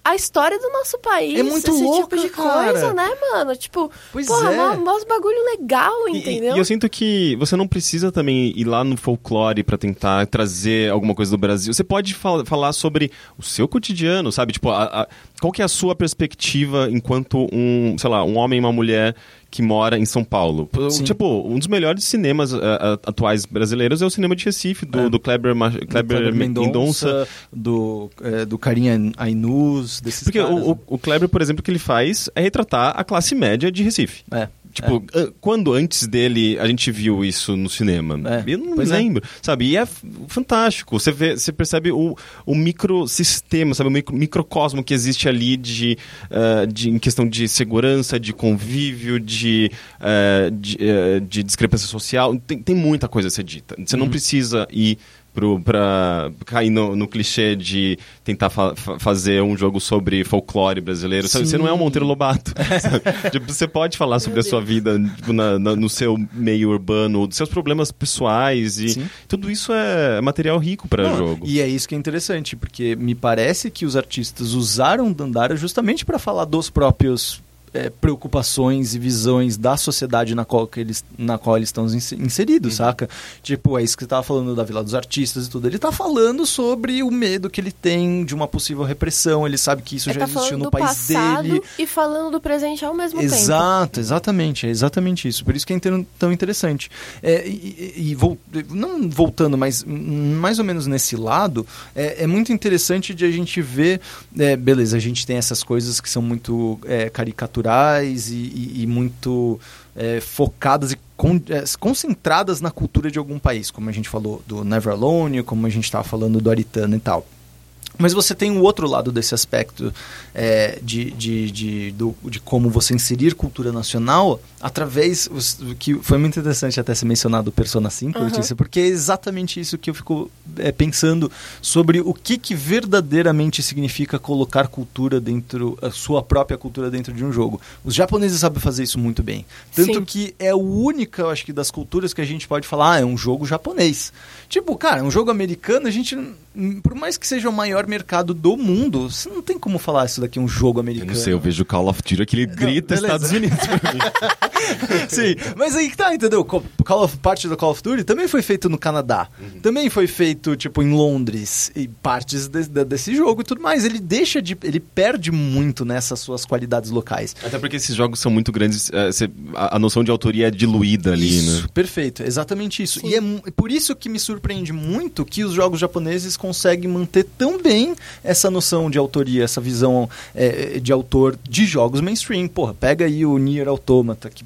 a história do nosso país. É muito esse louca, tipo de cara. coisa, né, mano? Tipo, pois porra, é. mó, bagulho legal, entendeu? E, e, eu sinto que você não precisa também ir lá no folclore para tentar trazer alguma coisa do Brasil. Você pode fal falar sobre o seu cotidiano, sabe? Tipo, a, a, qual que é a sua perspectiva enquanto um, sei lá, um homem e uma mulher que mora em São Paulo. Sim. Tipo, um dos melhores cinemas uh, atuais brasileiros é o cinema de Recife, do, é. do Kleber, Kleber, Kleber Mendonça, do, é, do Carinha Ainus, desses Porque caras, o, né? o Kleber, por exemplo, o que ele faz é retratar a classe média de Recife. É. Tipo, é. quando antes dele a gente viu isso no cinema? É. Eu não pois é. lembro, é. sabe? E é fantástico. Você, vê, você percebe o, o microsistema, sabe? O micro, microcosmo que existe ali de, uh, de, em questão de segurança, de convívio, de, uh, de, uh, de, discrepância social. Tem, tem muita coisa a ser dita. Você uhum. não precisa ir para cair no, no, clichê de tentar fa fazer um jogo sobre folclore brasileiro. Sabe? Você não é um Monteiro Lobato. tipo, você pode falar sobre a sua vida tipo, na, na, no seu meio urbano, dos seus problemas pessoais e Sim. tudo isso é material rico para jogo. E é isso que é interessante, porque me parece que os artistas usaram Dandara justamente para falar dos próprios é, preocupações e visões da sociedade na qual, que eles, na qual eles estão inseridos, uhum. saca? Tipo, é isso que você tava falando da Vila dos Artistas e tudo. Ele tá falando sobre o medo que ele tem de uma possível repressão, ele sabe que isso ele já tá existiu no país dele. E falando do presente ao mesmo Exato, tempo. Exato, exatamente, é exatamente isso. Por isso que é tão interessante. É, e, e, e não voltando, mas mais ou menos nesse lado, é, é muito interessante de a gente ver, é, beleza, a gente tem essas coisas que são muito é, caricaturais culturais e, e, e muito é, focadas e con é, concentradas na cultura de algum país, como a gente falou do Never Alone, como a gente estava falando do Aritana e tal. Mas você tem o outro lado desse aspecto é, de, de, de, do, de como você inserir cultura nacional através. que Foi muito interessante até ser mencionado o Persona 5, uhum. Letícia, porque é exatamente isso que eu fico é, pensando sobre o que, que verdadeiramente significa colocar cultura dentro. a sua própria cultura dentro de um jogo. Os japoneses sabem fazer isso muito bem. Tanto Sim. que é a única, eu acho que, das culturas que a gente pode falar, ah, é um jogo japonês. Tipo, cara, um jogo americano, a gente. Por mais que seja o maior mercado do mundo, você não tem como falar isso daqui é um jogo americano. Eu não sei, eu vejo Call of Duty que ele grita não, Estados Unidos pra mim. Sim, mas aí que tá, entendeu? Call of, parte do Call of Duty também foi feito no Canadá. Uhum. Também foi feito, tipo, em Londres. E partes de, de, desse jogo e tudo mais. Ele deixa de. Ele perde muito nessas suas qualidades locais. Até porque esses jogos são muito grandes. É, a, a, noção de autoria é diluída ali, isso, né? Perfeito, exatamente isso. Sim. E é por isso que me surpreende muito que os jogos japoneses conseguem manter tão bem essa noção de autoria, essa visão é, de autor de jogos mainstream. Porra, pega aí o Nier Automata, que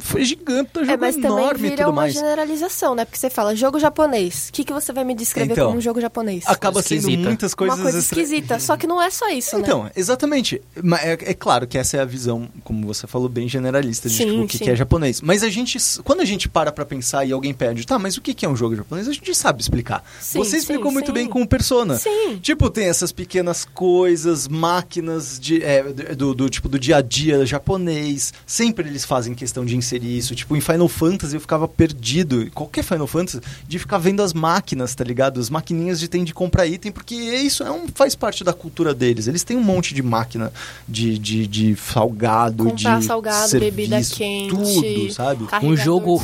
foi gigante, tá jogo é, mas enorme também vira uma generalização, né? Porque você fala jogo japonês. O que, que você vai me descrever então, como um jogo japonês? Acaba sendo muitas coisas... Uma coisa esquisita, só que não é só isso, então, né? Então, exatamente. É, é, claro que essa é a visão, como você falou, bem generalista de sim, tipo, o que, que, é japonês. Mas a gente, quando a gente para pra pensar e alguém pede, tá, mas o que, que é um jogo japonês? A gente sabe explicar. Sim, você explicou sim, muito bem com o Persona. Sim. Tipo, tem essas pequenas coisas, máquinas de, é, do, do, tipo, do dia a dia japonês. Sempre eles fazem questão de inserir isso. Tipo, em Final Fantasy eu ficava perdido, qualquer Final Fantasy, de ficar vendo as máquinas, tá ligado? As maquininhas de tem de comprar item, porque isso é um, faz parte da cultura deles. Eles têm um monte de máquina de, de, de salgado, comprar de salgado, serviço, bebida quente, tudo, sabe? Um jogo,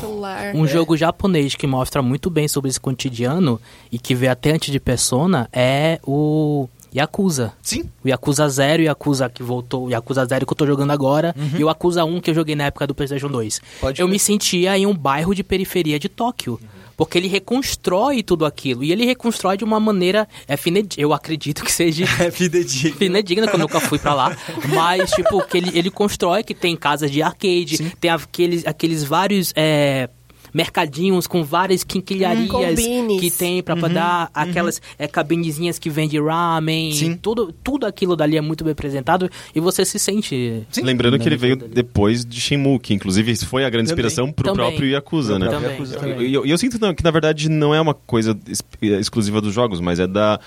um é. jogo japonês que mostra muito bem sobre esse cotidiano e que vê até antes de Persona é o Yakuza. Sim. O Yakuza 0 e o Yakuza que voltou, o Yakuza 0 que eu tô jogando agora, uhum. e o Yakuza 1 que eu joguei na época do PlayStation 2. Pode eu ver. me sentia em um bairro de periferia de Tóquio. Uhum. Porque ele reconstrói tudo aquilo. E ele reconstrói de uma maneira. É finedigna. Eu acredito que seja. É fidedigna. Finedigna, que eu nunca fui pra lá. Mas, tipo, que ele, ele constrói que tem casas de arcade, Sim. tem aqueles, aqueles vários. É, mercadinhos com várias quinquilharias hum, que tem para uhum, dar uhum. aquelas é, cabinezinhas que vende ramen. Sim. Tudo, tudo aquilo dali é muito bem apresentado e você se sente. Sim. Lembrando que ele veio dali. depois de Shenmue, que inclusive foi a grande inspiração para o próprio Yakuza, né? Também. E eu, eu, eu, sinto que na verdade não é uma coisa exclusiva dos jogos, mas é da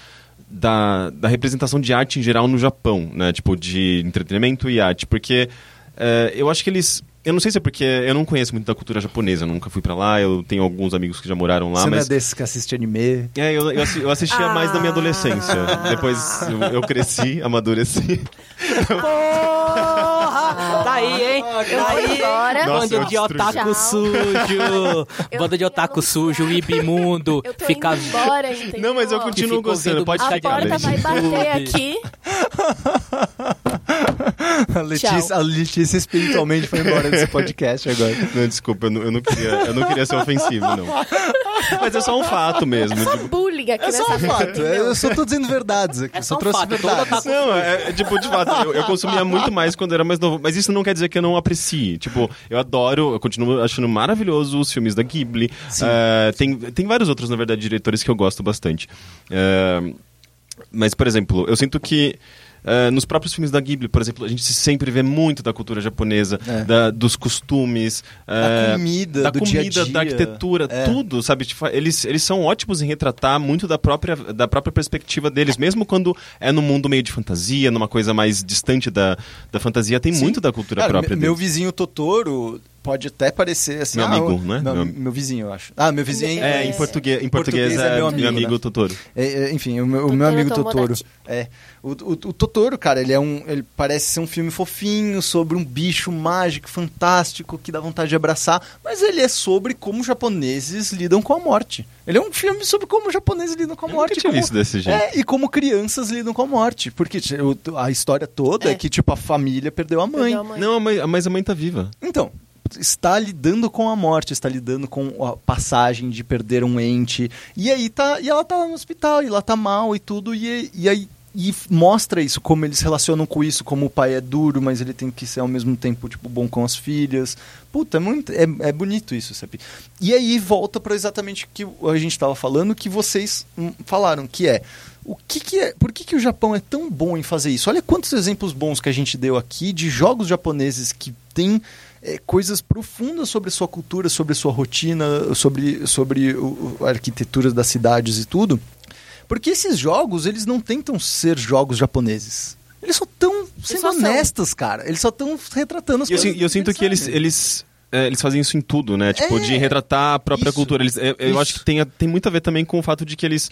da, da representação de arte em geral no Japão, né? Tipo, de entretenimento e arte. Porque é, eu acho que eles eu não sei se é porque eu não conheço muito da cultura japonesa, eu nunca fui para lá, eu tenho alguns amigos que já moraram lá, Você mas... não é desses que assiste anime? É, eu, eu, eu assistia ah. mais na minha adolescência. Depois eu, eu cresci, amadureci. Aí, hein? Eu tá aí, embora. Banda de otaku sujo. Banda de otaku sujo, ibimundo. Eu tô Fica... embora, entendeu? Não, mas eu continuo gostando, pode ficar de A porta vai bater aqui. A Letícia, a Letícia espiritualmente foi embora desse podcast agora. Não, desculpa, eu não, eu não, queria, eu não queria ser ofensivo, não. Mas é só um fato mesmo. É só tipo... bullying aqui é nessa só um fato. Eu só tô dizendo verdades aqui. É só, só trouxe fato. verdades. Não, é, é, tipo, de fato, eu, eu, consumia muito mais quando era mais novo. Mas isso não quer dizer que eu não aprecie. Tipo, eu adoro, eu continuo achando maravilhoso os filmes da Ghibli. Uh, tem, tem vários outros, na verdade, diretores que eu gosto bastante. Uh, mas, por exemplo, eu sinto que Uh, nos próprios filmes da Ghibli, por exemplo, a gente sempre vê muito da cultura japonesa, é. da, dos costumes, uh, da comida, da, do comida dia -dia. da arquitetura, é. tudo, sabe? Tipo, eles, eles são ótimos em retratar muito da própria, da própria perspectiva deles, mesmo quando é no mundo meio de fantasia, numa coisa mais distante da, da fantasia, tem Sim. muito da cultura Cara, própria Meu deles. vizinho Totoro pode até parecer assim. Meu ah, amigo, né? Meu, meu, vizinho, eu acho. Ah, meu vizinho é. é em português, em português, português é, é, meu amigo, meu amigo né? Totoro. É, é, enfim, o meu, o meu amigo Totoro. É. O, o, o, Totoro, cara, ele é um. Ele parece ser um filme fofinho sobre um bicho mágico, fantástico, que dá vontade de abraçar. Mas ele é sobre como japoneses lidam com a morte. Ele é um filme sobre como japoneses lidam com a morte. Eu tinha como, visto desse jeito. É, e como crianças lidam com a morte. Porque a história toda é, é que, tipo, a família perdeu a mãe. Perdeu a mãe. Não, mas a mãe tá viva. Então, está lidando com a morte, está lidando com a passagem de perder um ente. E aí tá, e ela tá no hospital, e ela tá mal e tudo, e, e aí e mostra isso, como eles relacionam com isso, como o pai é duro, mas ele tem que ser ao mesmo tempo, tipo, bom com as filhas. Puta, é, muito, é, é bonito isso, sabe? E aí volta para exatamente o que a gente estava falando, que vocês hum, falaram, que é o que, que é. Por que, que o Japão é tão bom em fazer isso? Olha quantos exemplos bons que a gente deu aqui de jogos japoneses que têm é, coisas profundas sobre sua cultura, sobre sua rotina, sobre, sobre o, a arquitetura das cidades e tudo. Porque esses jogos, eles não tentam ser jogos japoneses. Eles só estão sendo só honestos, cara. Eles só estão retratando as e coisas. E eu sinto que eles, eles é, eles fazem isso em tudo, né? Tipo, é, de retratar a própria isso, cultura. Eles, eu, eu acho que tem, tem muito a ver também com o fato de que eles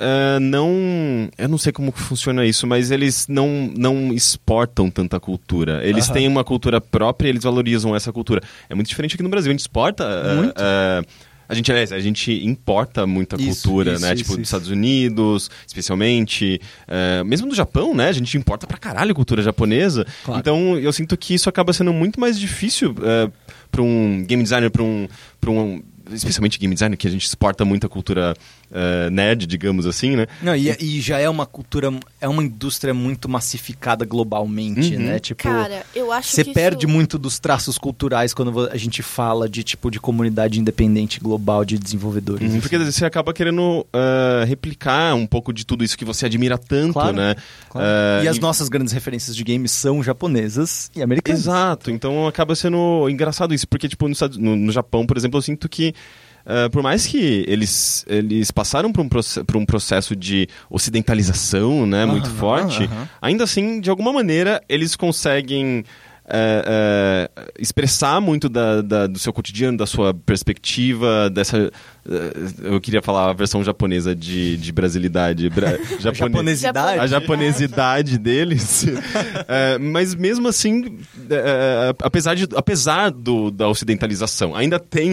uh, não. Eu não sei como funciona isso, mas eles não, não exportam tanta cultura. Eles têm uma cultura própria e eles valorizam essa cultura. É muito diferente aqui no Brasil. A gente exporta. Uh, uh, a gente, aliás, a gente importa muita isso, cultura, isso, né? Isso, tipo, dos Estados Unidos, especialmente. Uh, mesmo do Japão, né? A gente importa pra caralho a cultura japonesa. Claro. Então, eu sinto que isso acaba sendo muito mais difícil uh, para um game designer, para um, pra um especialmente game design, que a gente exporta muita cultura uh, nerd, digamos assim, né? Não, e, e, já é uma cultura, é uma indústria muito massificada globalmente, uhum. né? Tipo, Cara, eu acho Você que perde isso... muito dos traços culturais quando a gente fala de tipo de comunidade independente global de desenvolvedores. Uhum, assim. porque você acaba querendo uh, replicar um pouco de tudo isso que você admira tanto, claro, né? Claro. Uh, e as e... nossas grandes referências de games são japonesas e americanas. Exato, então acaba sendo engraçado isso, porque tipo no, no Japão, por exemplo, eu sinto que Uh, por mais que eles, eles passaram por um, por um processo de ocidentalização né, muito forte, ainda assim, de alguma maneira, eles conseguem é, é, expressar muito da, da, do seu cotidiano, da sua perspectiva, dessa. É, eu queria falar a versão japonesa de, de brasilidade. Bra, japone, japonesidade? A japonesidade deles. É, mas mesmo assim, é, apesar, de, apesar do, da ocidentalização, ainda tem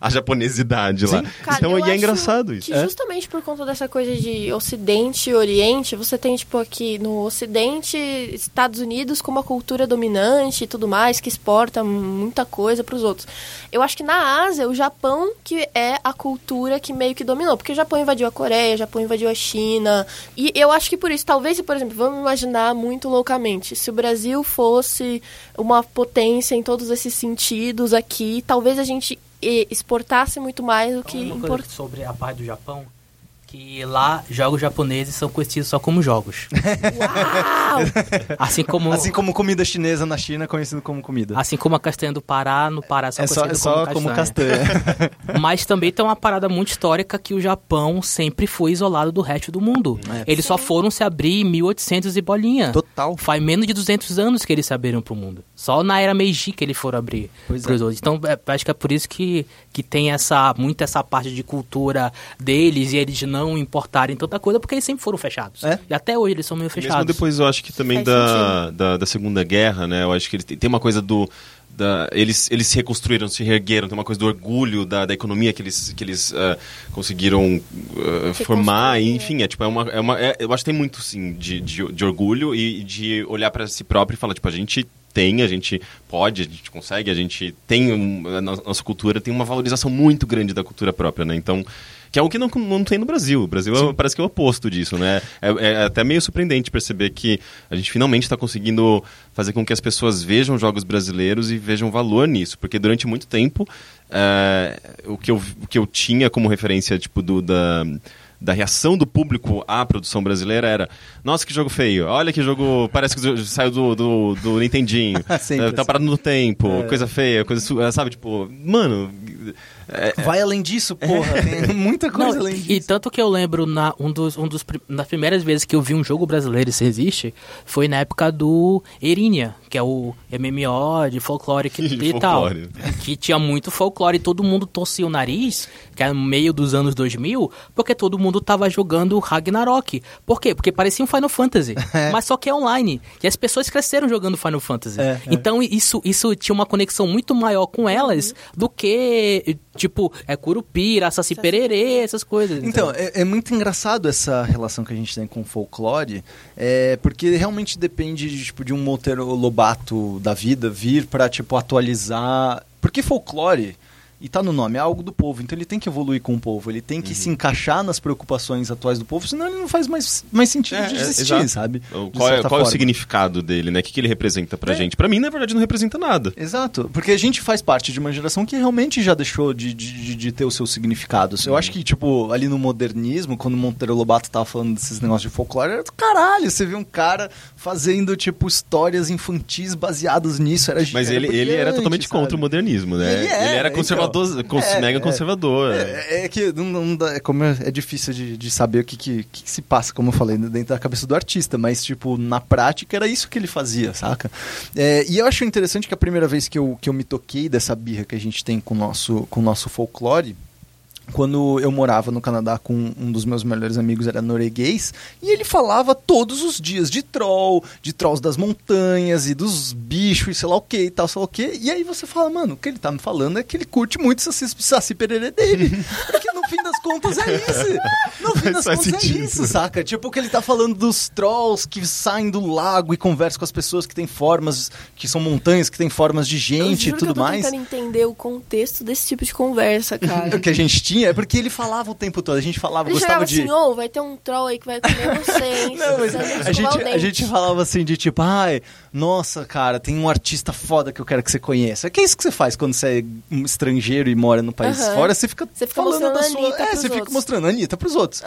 a japonesidade Sim. lá. Cara, então e é engraçado isso. Que justamente por conta dessa coisa de Ocidente e Oriente, você tem, tipo, aqui no Ocidente, Estados Unidos como a cultura dominante e tudo mais, que exporta muita coisa para os outros. Eu acho que na Ásia, o Japão que é a cultura que meio que dominou, porque o Japão invadiu a Coreia, o Japão invadiu a China, e eu acho que por isso, talvez, por exemplo, vamos imaginar muito loucamente, se o Brasil fosse uma potência em todos esses sentidos aqui, talvez a gente exportasse muito mais do que importasse. Sobre a parte do Japão, que lá jogos japoneses são conhecidos só como jogos. Uau! Assim como assim como comida chinesa na China é conhecido como comida. Assim como a castanha do Pará no Pará são é só, é só como, como castanha. Mas também tem uma parada muito histórica que o Japão sempre foi isolado do resto do mundo. É. Eles só foram se abrir em 1800 e bolinha. Total. Faz menos de 200 anos que eles se abriram pro mundo. Só na era Meiji que eles foram abrir pois pros é. outros. Então, é, acho que é por isso que, que tem essa muito essa parte de cultura deles e eles não não importarem tanta coisa, porque eles sempre foram fechados. É? E até hoje eles são meio fechados. Mesmo depois eu acho que também da, da, da, Segunda Guerra, né? Eu acho que eles tem, tem uma coisa do. Da, eles, eles se reconstruíram, se reergueram, tem uma coisa do orgulho da, da economia que eles, que eles uh, conseguiram uh, formar, e, enfim, é, tipo, é uma, é uma é, eu acho que tem muito, sim, de, de, de orgulho e de olhar para si próprio e falar, tipo, a gente tem, a gente pode, a gente consegue, a gente tem, um, a nossa cultura tem uma valorização muito grande da cultura própria, né, então que é o que não, não tem no Brasil. O Brasil é, parece que é o oposto disso, né? É, é até meio surpreendente perceber que a gente finalmente está conseguindo fazer com que as pessoas vejam jogos brasileiros e vejam valor nisso, porque durante muito tempo é, o, que eu, o que eu tinha como referência tipo do da da reação do público à produção brasileira era: nossa, que jogo feio, olha que jogo, parece que saiu do, do, do Nintendinho, tá assim. parado no tempo, é. coisa feia, coisa, sabe, tipo, mano, é, Vai além disso, porra. Tem muita coisa Não, além disso. E tanto que eu lembro, na, um dos, um dos, nas primeiras vezes que eu vi um jogo brasileiro, se existe, foi na época do Erinia, que é o MMO de folclore que, e folclore. tal. Que tinha muito folclore e todo mundo torcia o nariz, que era no meio dos anos 2000, porque todo mundo tava jogando Ragnarok. Por quê? Porque parecia um Final Fantasy, é. mas só que é online. E as pessoas cresceram jogando Final Fantasy. É, é. então isso, isso tinha uma conexão muito maior com elas uhum. do que Tipo, é curupira, saci pererê, essas coisas. Então, é, é, muito engraçado essa relação que a gente tem com o folclore, é, porque realmente depende de, tipo, de um Monteiro Lobato da vida vir para tipo, atualizar. Porque folclore e tá no nome, é algo do povo, então ele tem que evoluir com o povo, ele tem que uhum. se encaixar nas preocupações atuais do povo, senão ele não faz mais, mais sentido é, de é, existir, é, sabe? qual, é, qual é, o significado dele, né? O que, que ele representa pra é. gente? Pra mim, na verdade, não representa nada. Exato, porque a gente faz parte de uma geração que realmente já deixou de, de, de ter os seus significados. Uhum. Eu acho que, tipo, ali no modernismo, quando o Monteiro Lobato tava falando desses negócios de folclore, era do caralho, você vê um cara fazendo, tipo, histórias infantis baseadas nisso, era Mas ele, ele era totalmente sabe? contra o modernismo, né? Ele, ele era conservador então, é, mega é, conservador. É, é que não, não dá, é como é, é difícil de, de saber o que, que, que, se passa, como eu falei, dentro da cabeça do artista, mas, tipo, na prática era isso que ele fazia, saca? É, e eu acho interessante que a primeira vez que eu, que eu me toquei dessa birra que a gente tem com o nosso, com o nosso folclore quando eu morava no Canadá com um dos meus melhores amigos, era norueguês, e ele falava todos os dias de troll, de trolls das montanhas e dos bichos e sei lá o que e tal, sei lá o que. E aí você fala, mano, o que ele tá me falando é que ele curte muito Saci, saci pererê dele. Porque no fim das contas é isso. No fim das contas é sentido. é isso, saca? Tipo que ele tá falando dos trolls que saem do lago e conversam com as pessoas que têm formas, que são montanhas, que têm formas de gente e tudo que eu tô mais. tentando entender o contexto desse tipo de conversa, cara. que a gente tinha tinha, é porque ele falava o tempo todo. A gente falava, ele gostava de. assim, oh, vai ter um troll aí que vai comer vocês. Não, mas a, gente, a gente falava assim de tipo, ai, nossa, cara, tem um artista foda que eu quero que você conheça. Que é isso que você faz quando você é um estrangeiro e mora no país fora? Você fica, você fica falando da sua. É, você outros. fica mostrando a Anitta pros outros.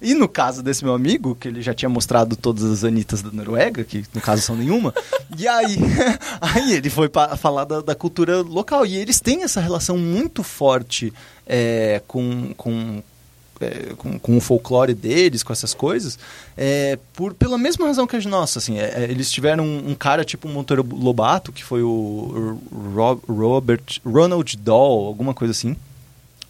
E no caso desse meu amigo, que ele já tinha mostrado todas as Anitas da Noruega, que no caso são nenhuma, e aí, aí ele foi falar da, da cultura local. E eles têm essa relação muito forte é, com, com, é, com, com, o folclore deles, com essas coisas, é, por, pela mesma razão que a nossa. Assim, é, é, eles tiveram um, um, cara tipo Monteiro Lobato, que foi o Rob, Robert Ronald Dahl, alguma coisa assim.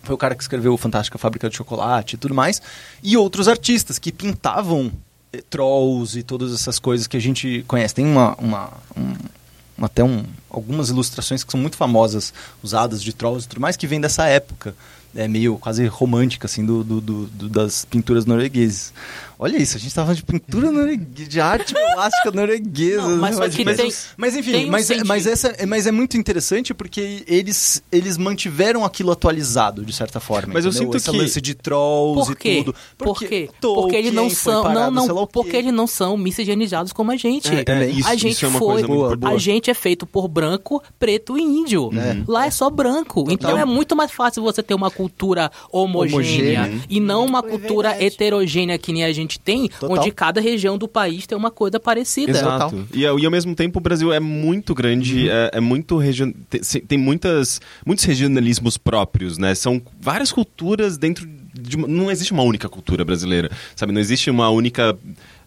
Foi o cara que escreveu Fantástica Fábrica de Chocolate e tudo mais. E outros artistas que pintavam é, trolls e todas essas coisas que a gente conhece. Tem uma, uma um, até um, algumas ilustrações que são muito famosas, usadas de trolls e tudo mais, que vem dessa época é meio quase romântica, assim, do, do, do, das pinturas norueguesas. Olha isso, a gente estava de pintura norueguesa, de arte plástica norueguesa. Não, mas, né? mas, tem, mas, enfim, mas, um mas, essa, mas é muito interessante porque eles, eles mantiveram aquilo atualizado, de certa forma. Mas entendeu? eu sinto Esse que... lance de trolls Por quê? e tudo. Porque, Por quê? Porque eles não são, parado, não, não, porque eles não são miscigenados como a gente. É, é, isso, a gente isso foi, boa, boa. a gente é feito por branco, preto e índio. É. Lá é só branco. Total. Então é muito mais fácil você ter uma cultura homogênea, homogênea. e não uma cultura heterogênea que nem a gente tem, Total. onde cada região do país tem uma coisa parecida. Exato. E, e ao mesmo tempo o Brasil é muito grande, uhum. é, é, muito region... tem, tem muitas, muitos regionalismos próprios, né? São várias culturas dentro de uma... não existe uma única cultura brasileira, sabe? Não existe uma única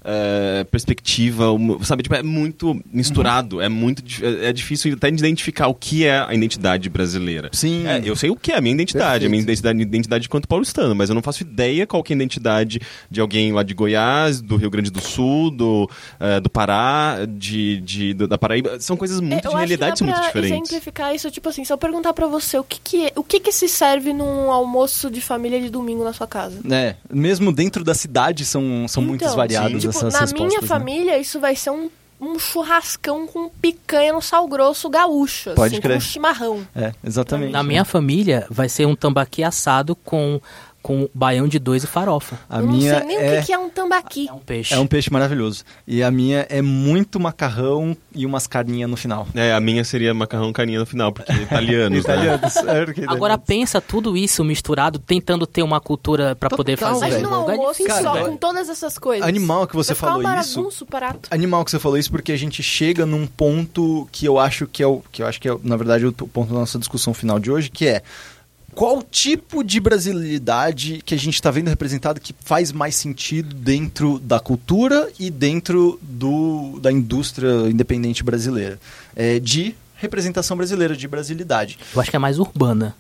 é, perspectiva, sabe? Tipo, é muito misturado, uhum. é muito é, é, difícil até identificar o que é a identidade brasileira. Sim. É, eu sei o que é a minha identidade, Perfeito. a minha identidade, identidade quanto paulistano, mas eu não faço ideia qual que é a identidade de alguém lá de Goiás, do Rio Grande do Sul, do, uh, do Pará, de, de, da Paraíba. São coisas muito, de realidades muito diferentes. exemplificar isso, tipo assim, se eu perguntar pra você o que que, é, o que que se serve num almoço de família de domingo na sua casa? É, mesmo dentro da cidade são, são então, muitas variadas. Sim, tipo, na minha né? família, isso vai ser um um churrascão com picanha no sal grosso gaúcho, Pode assim, crer. com chimarrão. É, exatamente. Na minha família, vai ser um tambaqui assado com com baião de dois e farofa. A eu minha não sei nem é... o que é um tambaqui. É um peixe. É um peixe maravilhoso. E a minha é muito macarrão e umas carninhas no final. É, a minha seria macarrão e carninha no final, porque italianos, né? italianos. É, Agora pensa tudo isso misturado, tentando ter uma cultura para poder fazer. Mas no almoço Cara, só, com todas essas coisas. Animal que você falou isso. Animal que você falou isso porque a gente chega num ponto que eu acho que é o que eu acho que é, na verdade, o ponto da nossa discussão final de hoje, que é qual tipo de brasilidade que a gente está vendo representado que faz mais sentido dentro da cultura e dentro do, da indústria independente brasileira? É, de representação brasileira, de brasilidade. Eu acho que é mais urbana.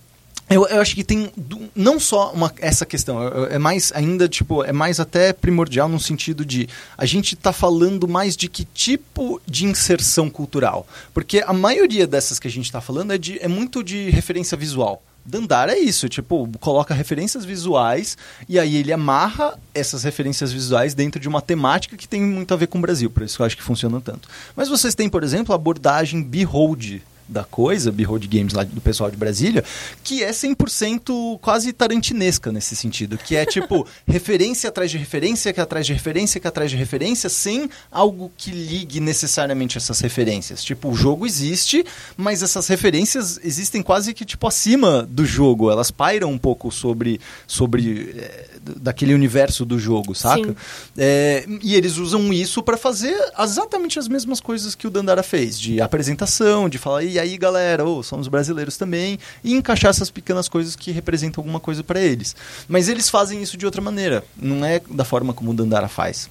Eu, eu, acho que tem não só uma, essa questão, é mais ainda, tipo, é mais até primordial no sentido de a gente está falando mais de que tipo de inserção cultural. Porque a maioria dessas que a gente está falando é, de, é muito de referência visual. Dandara é isso, tipo, coloca referências visuais e aí ele amarra essas referências visuais dentro de uma temática que tem muito a ver com o Brasil, por isso que eu acho que funciona tanto. Mas vocês têm, por exemplo, a abordagem Behold da coisa, Behold Games lá do pessoal de Brasília, que é 100% quase tarantinesca nesse sentido, que é tipo referência atrás de referência, que é atrás de referência, que é atrás de referência, sem algo que ligue necessariamente essas referências. Tipo, o jogo existe, mas essas referências existem quase que tipo acima do jogo, elas pairam um pouco sobre sobre é, daquele universo do jogo, saca? É, e eles usam isso para fazer exatamente as mesmas coisas que o Dandara fez, de apresentação, de falar, e aí galera, oh, somos brasileiros também, e encaixar essas pequenas coisas que representam alguma coisa para eles. Mas eles fazem isso de outra maneira, não é da forma como o Dandara faz.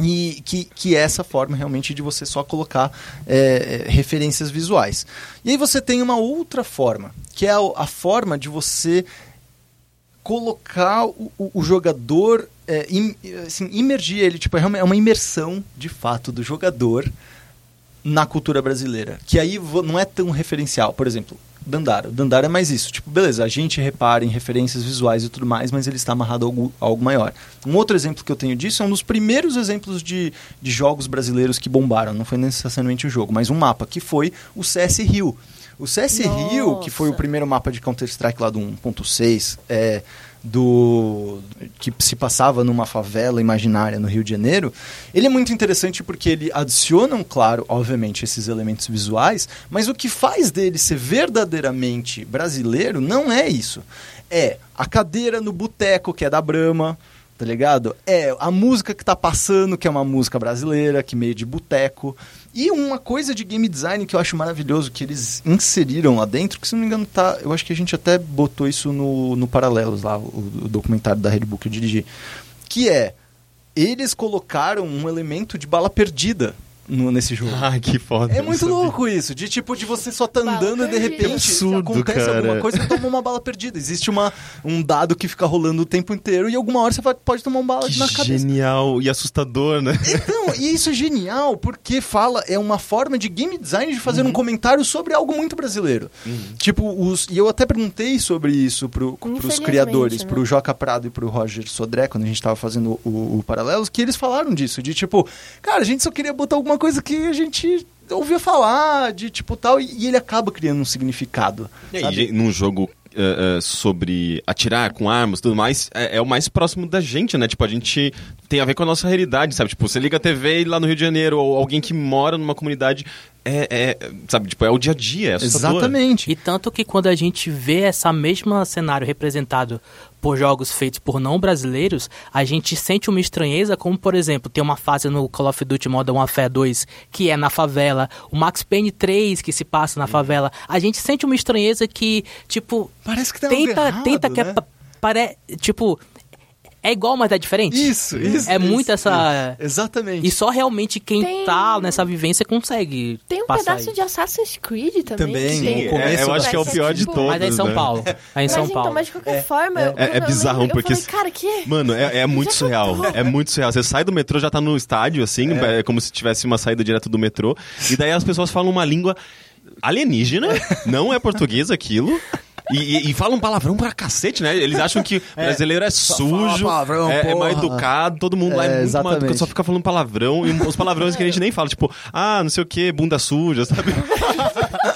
E que, que é essa forma realmente de você só colocar é, referências visuais. E aí você tem uma outra forma, que é a, a forma de você colocar o, o, o jogador, é, im, assim, imergir ele, tipo, é uma imersão de fato do jogador na cultura brasileira. Que aí não é tão referencial. Por exemplo, Dandara. Dandara é mais isso. Tipo, beleza, a gente repara em referências visuais e tudo mais, mas ele está amarrado a algo, a algo maior. Um outro exemplo que eu tenho disso é um dos primeiros exemplos de, de jogos brasileiros que bombaram. Não foi necessariamente o um jogo, mas um mapa, que foi o CS Rio. O CS Nossa. Rio, que foi o primeiro mapa de Counter-Strike lá do 1.6, é, do que se passava numa favela imaginária no Rio de Janeiro, ele é muito interessante porque ele adiciona, claro, obviamente, esses elementos visuais, mas o que faz dele ser verdadeiramente brasileiro não é isso. É a cadeira no boteco, que é da Brahma, tá ligado? É a música que tá passando, que é uma música brasileira, que meio de boteco. E uma coisa de game design que eu acho maravilhoso que eles inseriram lá dentro, que se não me engano tá, eu acho que a gente até botou isso no, no Paralelos lá, o, o documentário da Red Bull que eu dirigi, que é eles colocaram um elemento de bala perdida no, nesse jogo. Ah, que foda. É muito louco isso, de tipo, de você só tá andando e de repente absurdo, acontece cara. alguma coisa e toma uma bala perdida. Existe uma, um dado que fica rolando o tempo inteiro e alguma hora você pode tomar uma bala que na cabeça. Genial e assustador, né? Então, e isso é genial porque fala, é uma forma de game design de fazer uhum. um comentário sobre algo muito brasileiro. Uhum. Tipo, os, e eu até perguntei sobre isso pro, pros criadores, né? pro Joca Prado e pro Roger Sodré, quando a gente tava fazendo o, o Paralelos, que eles falaram disso, de tipo, cara, a gente só queria botar alguma coisa que a gente ouvia falar de tipo tal, e, e ele acaba criando um significado. E aí, num jogo Uh, uh, sobre atirar com armas e tudo mais, é, é, o mais próximo da gente, né? Tipo, a gente tem a ver com a nossa realidade, sabe? Tipo, você liga a TV lá no Rio de Janeiro, ou alguém que mora numa comunidade é, é, sabe, tipo, é o dia a dia, é Exatamente. E tanto que quando a gente vê essa mesma cenário representado por jogos feitos por não brasileiros, a gente sente uma estranheza, como por exemplo, tem uma fase no Call of Duty Modern Warfare 2 que é na favela, o Max Payne 3 que se passa na uhum. favela. A gente sente uma estranheza que, tipo, parece que tá tenta, errado, tenta né? que é, pare, tipo, é igual, mas é diferente. Isso, isso. É isso, muito essa. Isso. Exatamente. E só realmente quem Tem... tá nessa vivência consegue. Tem um pedaço aí. de Assassin's Creed também. Também, é, eu acho que é o pior de todos. Mas é em São né? Paulo. É em mas, São então, Paulo. Mas de qualquer é, forma. É, é, é bizarro, eu porque. Falei, cara, que... Mano, é, é muito surreal. É muito surreal. Você sai do metrô, já tá no estádio, assim, é, é como se tivesse uma saída direto do metrô. E daí as pessoas falam uma língua alienígena, não é português aquilo. E, e, falam palavrão pra cacete, né? Eles acham que é, brasileiro é sujo, palavrão, é, é mal educado, todo mundo lá é, é muito mal educado, só fica falando palavrão. E os palavrões que a gente nem fala, tipo, ah, não sei o que, bunda suja, sabe?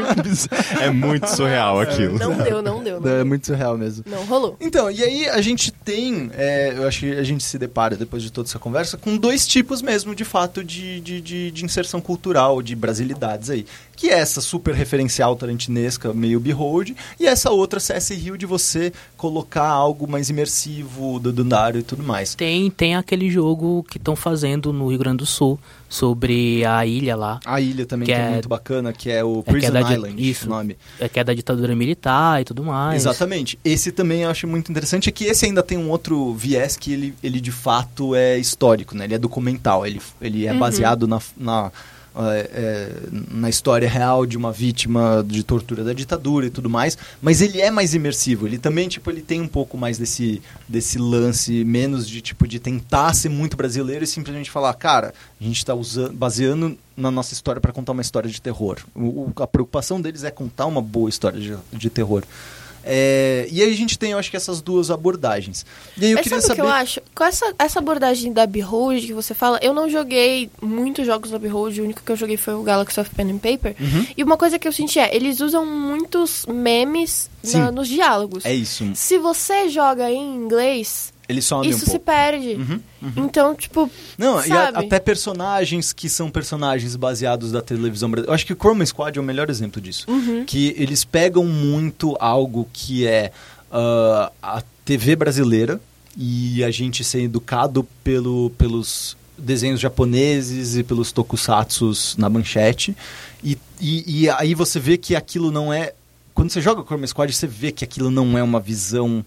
é, muito, é muito surreal aquilo. Não deu, não deu. Não é muito surreal mesmo. Não rolou. Então, e aí a gente tem, é, eu acho que a gente se depara, depois de toda essa conversa, com dois tipos mesmo, de fato, de, de, de, de inserção cultural, de brasilidades aí que é essa super referencial tarantinesca, meio behold, e essa outra CS Rio de você colocar algo mais imersivo do Dundário e tudo mais. Tem, tem aquele jogo que estão fazendo no Rio Grande do Sul sobre a ilha lá. A ilha também que, que é, é, muito bacana, que é o é Prison é Island, isso, nome. É que é da ditadura militar e tudo mais. Exatamente. Esse também eu acho muito interessante, é que esse ainda tem um outro viés que ele, ele de fato é histórico, né? Ele é documental, ele, ele é uhum. baseado na, na é, é, na história real de uma vítima de tortura da ditadura e tudo mais, mas ele é mais imersivo. Ele também, tipo, ele tem um pouco mais desse, desse lance, menos de, tipo, de tentar ser muito brasileiro e simplesmente falar, cara, a gente está baseando na nossa história para contar uma história de terror. O, a preocupação deles é contar uma boa história de, de terror. É, e aí a gente tem, eu acho que essas duas abordagens. E aí eu Mas queria sabe saber... o que eu acho? Com essa, essa abordagem da Behold que você fala, eu não joguei muitos jogos da Behold, o único que eu joguei foi o Galaxy of Pen and Paper. Uhum. E uma coisa que eu senti é, eles usam muitos memes na, nos diálogos. É isso. Se você joga em inglês, Ele some isso um se perde. Uhum, Então, tipo, Não, e a- sabe? até personagens que são personagens baseados da televisão brasileira. Eu acho que o Chroma Squad é o melhor exemplo disso. Uhum. Que eles pegam muito algo que é ah, a TV brasileira e a gente ser educado pelo, pelos desenhos japoneses e pelos tokusatsus na manchete. E, e, e aí você vê que aquilo não é. Quando você joga Chroma Squad, você vê que aquilo não é uma visão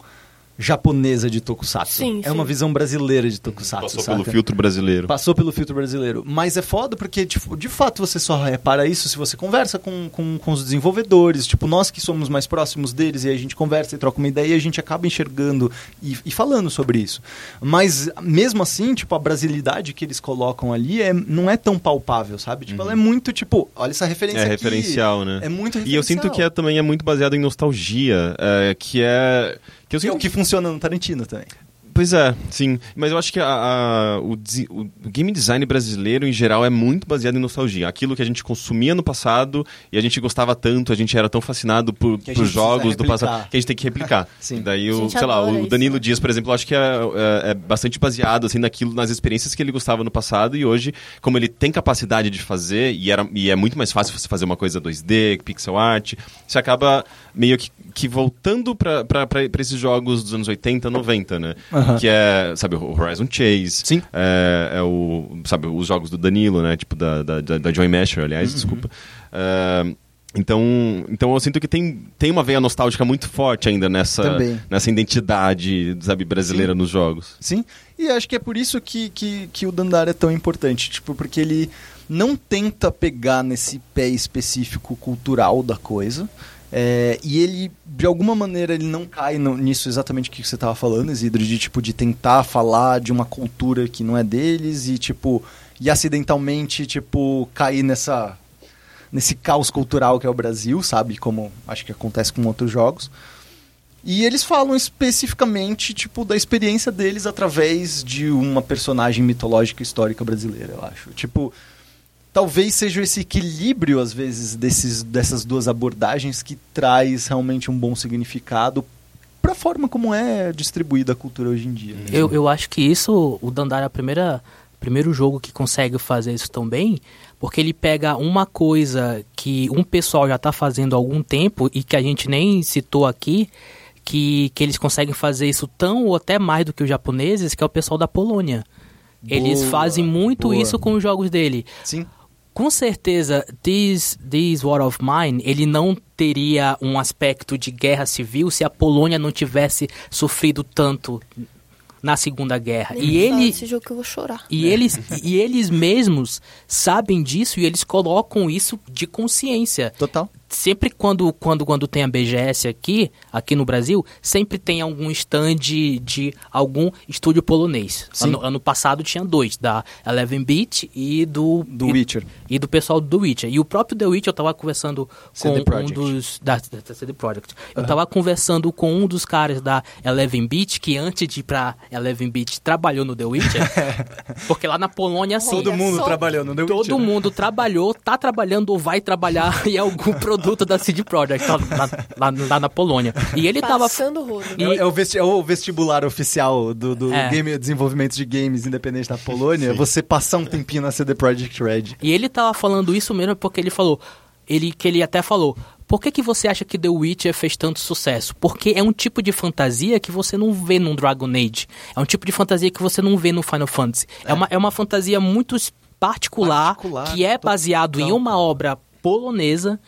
japonesa de tokusatsu. Sim, é uma sim. visão brasileira de tokusatsu. Passou saca? pelo filtro brasileiro. Passou pelo filtro brasileiro. Mas é foda porque, tipo, de fato, você só repara isso se você conversa com, com, com os desenvolvedores. Tipo, nós que somos mais próximos deles e a gente conversa e troca uma ideia e a gente acaba enxergando e, e falando sobre isso. Mas, mesmo assim, tipo, a brasilidade que eles colocam ali é, não é tão palpável, sabe? Tipo, ela é muito, tipo, olha essa referência É aqui. referencial, né? É muito E referencial. eu sinto que é, também é muito baseado em nostalgia, é, que é... Que eu Que é sinto o que funciona no Tarantino também. Pois é, sim. Mas eu acho que a- a- o, o game design brasileiro, em geral, é muito baseado em nostalgia. Aquilo que a gente consumia no passado e a gente gostava tanto, a gente era tão fascinado por, por jogos do passado que a gente tem que replicar. Sim. Daí, o, sei lá, o isso, Danilo né? Dias, por exemplo, eu acho que é, é- é bastante baseado assim, naquilo, nas experiências que ele gostava no passado e hoje, como ele tem capacidade de fazer e, era, e é muito mais fácil você fazer uma coisa 2D, pixel art, você acaba meio que, que voltando para esses jogos dos anos 80, 90, né? Que é, sabe, o Horizon Chase. Sim. É, é o, sabe, os jogos do Danilo, né? Tipo, da, da, da, Joy Masher, aliás, desculpa. É, então, então eu sinto que tem, tem uma veia nostálgica muito forte ainda nessa, Também. nessa identidade, sabe, brasileira nos jogos. Sim, e acho que é por isso que, que, que o Dandara é tão importante, tipo, porque ele não tenta pegar nesse pé específico cultural da coisa, é, e ele, de alguma maneira, ele não cai no- nisso exatamente que você estava falando, Isidro, de tipo, de tentar falar de uma cultura que não é deles e, tipo, e acidentalmente, tipo, cair nessa nesse caos cultural que é o Brasil, sabe? Como acho que acontece com outros jogos. E eles falam especificamente, tipo, da experiência deles através de uma personagem mitológica histórica brasileira, eu acho. Tipo, talvez seja esse equilíbrio, às vezes, desses, dessas duas abordagens que traz realmente um bom significado pra forma como é distribuída a cultura hoje em dia. né? Eu, eu acho que isso, o Dandara é a primeira primeiro jogo que consegue fazer isso tão bem, porque ele pega uma coisa que um pessoal já está fazendo há algum tempo e que a gente nem citou aqui, que, que eles conseguem fazer isso tão ou até mais do que os japoneses, que é o pessoal da Polônia. Eles Boa, fazem muito boa. isso com os jogos dele. Sim. Com certeza, This, This War of Mine, ele não teria um aspecto de guerra civil se a Polônia não tivesse sofrido tanto na Segunda Guerra. Nem E ele, desse jogo que eu vou chorar. e eles, e eles mesmos sabem disso e eles colocam isso de consciência. Total. Sempre quando, quando, quando tem a BGS aqui, aqui no Brasil, sempre tem algum stand de algum estúdio polonês. Ano, ano passado tinha dois, da Eleven Beat e do... Do e, Witcher. E do pessoal do The Witcher. E o próprio The Witcher, eu tava conversando com um dos... Da, da, CD Projekt. Eu tava conversando com um dos caras da Eleven Beat, que antes de ir pra Eleven Beat, trabalhou no The Witcher. porque lá na Polônia, assim... Todo mundo só- trabalhando no The Todo Witcher. mundo trabalhou, tá trabalhando ou vai trabalhar em algum produto da CD Projekt lá, lá- lá- na Polônia. E ele tava. Passando o rodo. E- É, é o vesti- é o vestibular oficial do, do É. game, desenvolvimento de games independente da Polônia, você passar um tempinho na CD Projekt Red. E ele tava falando isso mesmo porque ele falou. Ele, que ele até falou. Por que, que você acha que The Witcher fez tanto sucesso? Porque é um tipo de fantasia que você não vê num Dragon Age. É um tipo de fantasia que você não vê no Final Fantasy. É, uma, é uma fantasia muito particular, Particular, que é baseado em uma obra polonesa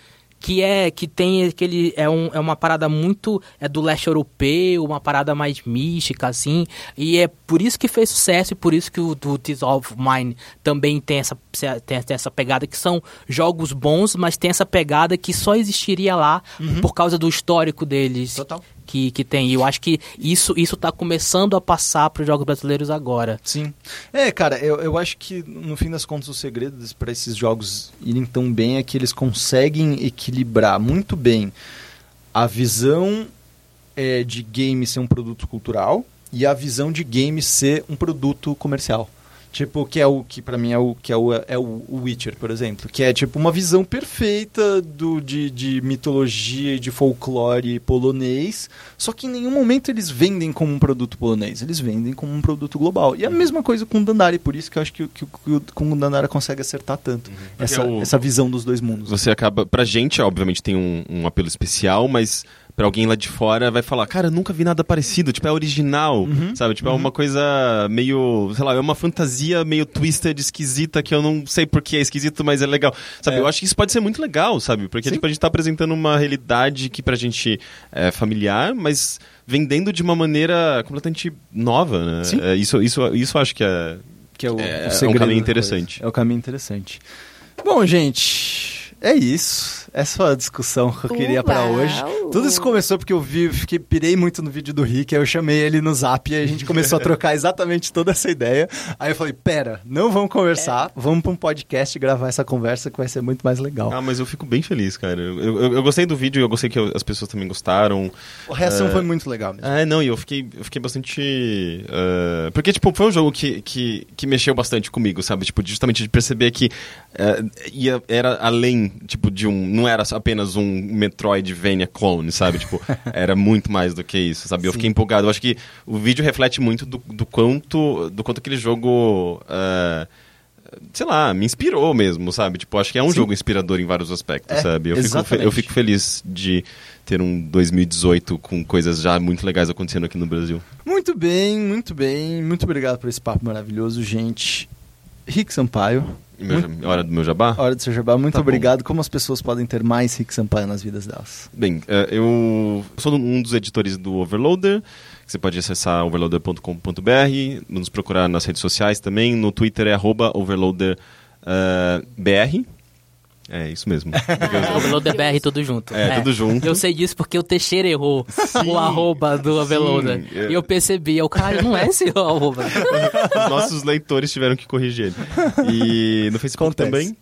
que é que tem aquele é, um, é uma parada muito é do leste europeu uma parada mais mística assim e é por isso que fez sucesso e por isso que o do This of Mine também tem essa tem, tem essa pegada que são jogos bons mas tem essa pegada que só existiria lá por causa do histórico deles Total. Que, que tem e eu acho que isso isso tá começando a passar para os jogos brasileiros agora Sim. É, cara, eu, eu acho que no fim das contas o segredo para esses jogos irem tão bem é que eles conseguem equilibrar muito bem a visão é de game ser um produto cultural e a visão de game ser um produto comercial. Tipo, que é o que para mim é o que é o, é o Witcher, por exemplo, que é tipo uma visão perfeita do de, de mitologia e de folclore polonês, só que em nenhum momento eles vendem como um produto polonês, eles vendem como um produto global. E a mesma coisa com o Dandara, por isso que eu acho que, que, que, que o Dandara consegue acertar tanto uhum. essa, o, essa visão dos dois mundos. Você acaba, pra gente, obviamente tem um, um apelo especial, mas para alguém lá de fora vai falar, cara, nunca vi nada parecido, tipo, é original, uhum, sabe? Tipo, é uhum. é uma coisa meio, sei lá, é uma fantasia meio twisted, esquisita, que eu não sei porque é esquisito, mas é legal. Sabe, é. eu acho que isso pode ser muito legal, sabe? Porque, tipo, a gente tá apresentando uma realidade que pra gente é familiar, mas vendendo de uma maneira completamente nova, né? Sim. É, isso, isso, isso eu acho que é, que é, o, é, o é um caminho interessante. É o caminho interessante. Bom, gente, é isso essa é a discussão que eu queria para hoje. Tudo isso começou porque eu vi, fiquei, pirei muito no vídeo do Rick, aí eu chamei ele no zap e a gente começou a trocar exatamente toda essa ideia. Aí eu falei, pera, não vamos conversar, é. vamos para um podcast gravar essa conversa que vai ser muito mais legal. Ah, mas eu fico bem feliz, cara. Eu, eu, eu gostei do vídeo e eu gostei que eu, as pessoas também gostaram. A reação uh, foi muito legal mesmo. É, não, e eu fiquei, eu fiquei bastante... Uh, porque, tipo, foi um jogo que, que, que mexeu bastante comigo, sabe? Tipo, justamente de perceber que uh, ia, era além, tipo, de um não era apenas um Metroidvania clone, sabe? Tipo, era muito mais do que isso, sabe? Eu fiquei empolgado. Eu acho que o vídeo reflete muito do, do quanto do quanto aquele jogo uh, sei lá, me inspirou mesmo, sabe? Tipo, acho que é um Sim. jogo inspirador em vários aspectos, é, sabe? Eu fico, eu fico feliz de ter um 2018 com coisas já muito legais acontecendo aqui no Brasil. Muito bem, muito bem. Muito obrigado por esse papo maravilhoso, gente. Rick Sampaio. Meu, hora do meu jabá? Hora do seu jabá. Muito tá obrigado. Bom. Como as pessoas podem ter mais Rick Sampaio nas vidas delas? Bem, é, eu sou um dos editores do Overloader. Você pode acessar overloader.com.br, nos procurar nas redes sociais também. No Twitter é overloaderbr. É, isso mesmo. Overloader BR tudo junto. É, é, tudo junto. Eu sei disso porque o Teixeira errou sim, o arroba do Overloader. Sim, é. E eu percebi, eu, cara, não é esse o arroba. Nossos leitores tiveram que corrigir ele. E no Facebook Acontece. também.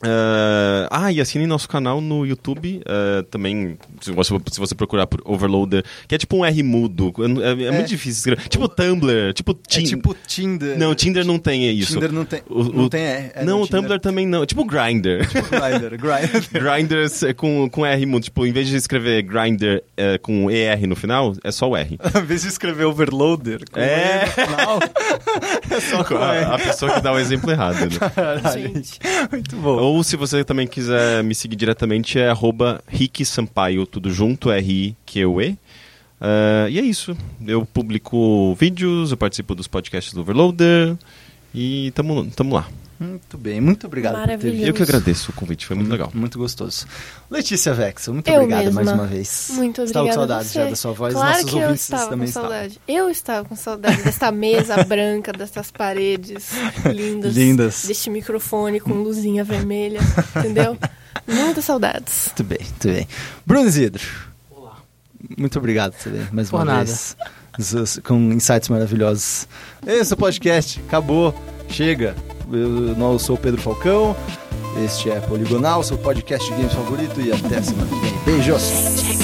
Uh, ah, e assine nosso canal no YouTube uh, também, se você, se você procurar por Overloader, que é tipo um R mudo, é, é, é. muito difícil escrever. Tipo Tumblr, tipo Tinder. É tipo Tinder. Não, Tinder não tem isso. Tinder não tem, o, não tem R. É, não, o Tumblr também não. Tipo Grindr. Tipo Grindr, Grindr. Grindr com, com R mudo. Tipo, em vez de escrever Grindr é, com ER no final, é só o R. em vez de escrever Overloader com é. no final, é só com a, a pessoa que dá o exemplo errado. Né? Caralho, gente. Muito bom. Ou se você também quiser me seguir diretamente, é arroba Rick Sampaio, tudo junto, R-I-Q-U-E. Uh, e é isso. Eu publico vídeos, eu participo dos podcasts do Overloader e tamo, tamo lá. Muito bem, muito obrigado por ter vindo. Eu que agradeço o convite, foi muito legal. Muito gostoso. Letícia Vexel, muito eu obrigada mais uma vez. Muito obrigada. Estava com saudade já da sua voz, claro nossos que eu estava com saudade. Estavam. Eu estava com saudade desta mesa branca, dessas paredes lindas, lindas, deste microfone com luzinha vermelha, entendeu? Muitas saudades. Muito bem, muito bem. Bruno Isidro. Olá. Muito obrigado também, mais Por uma nada. vez. Com insights maravilhosos. Esse é podcast, acabou, chega. Eu, sou o Pedro Falcão. Este é Poligonal, seu podcast de games favorito. E até semana que vem. Beijos!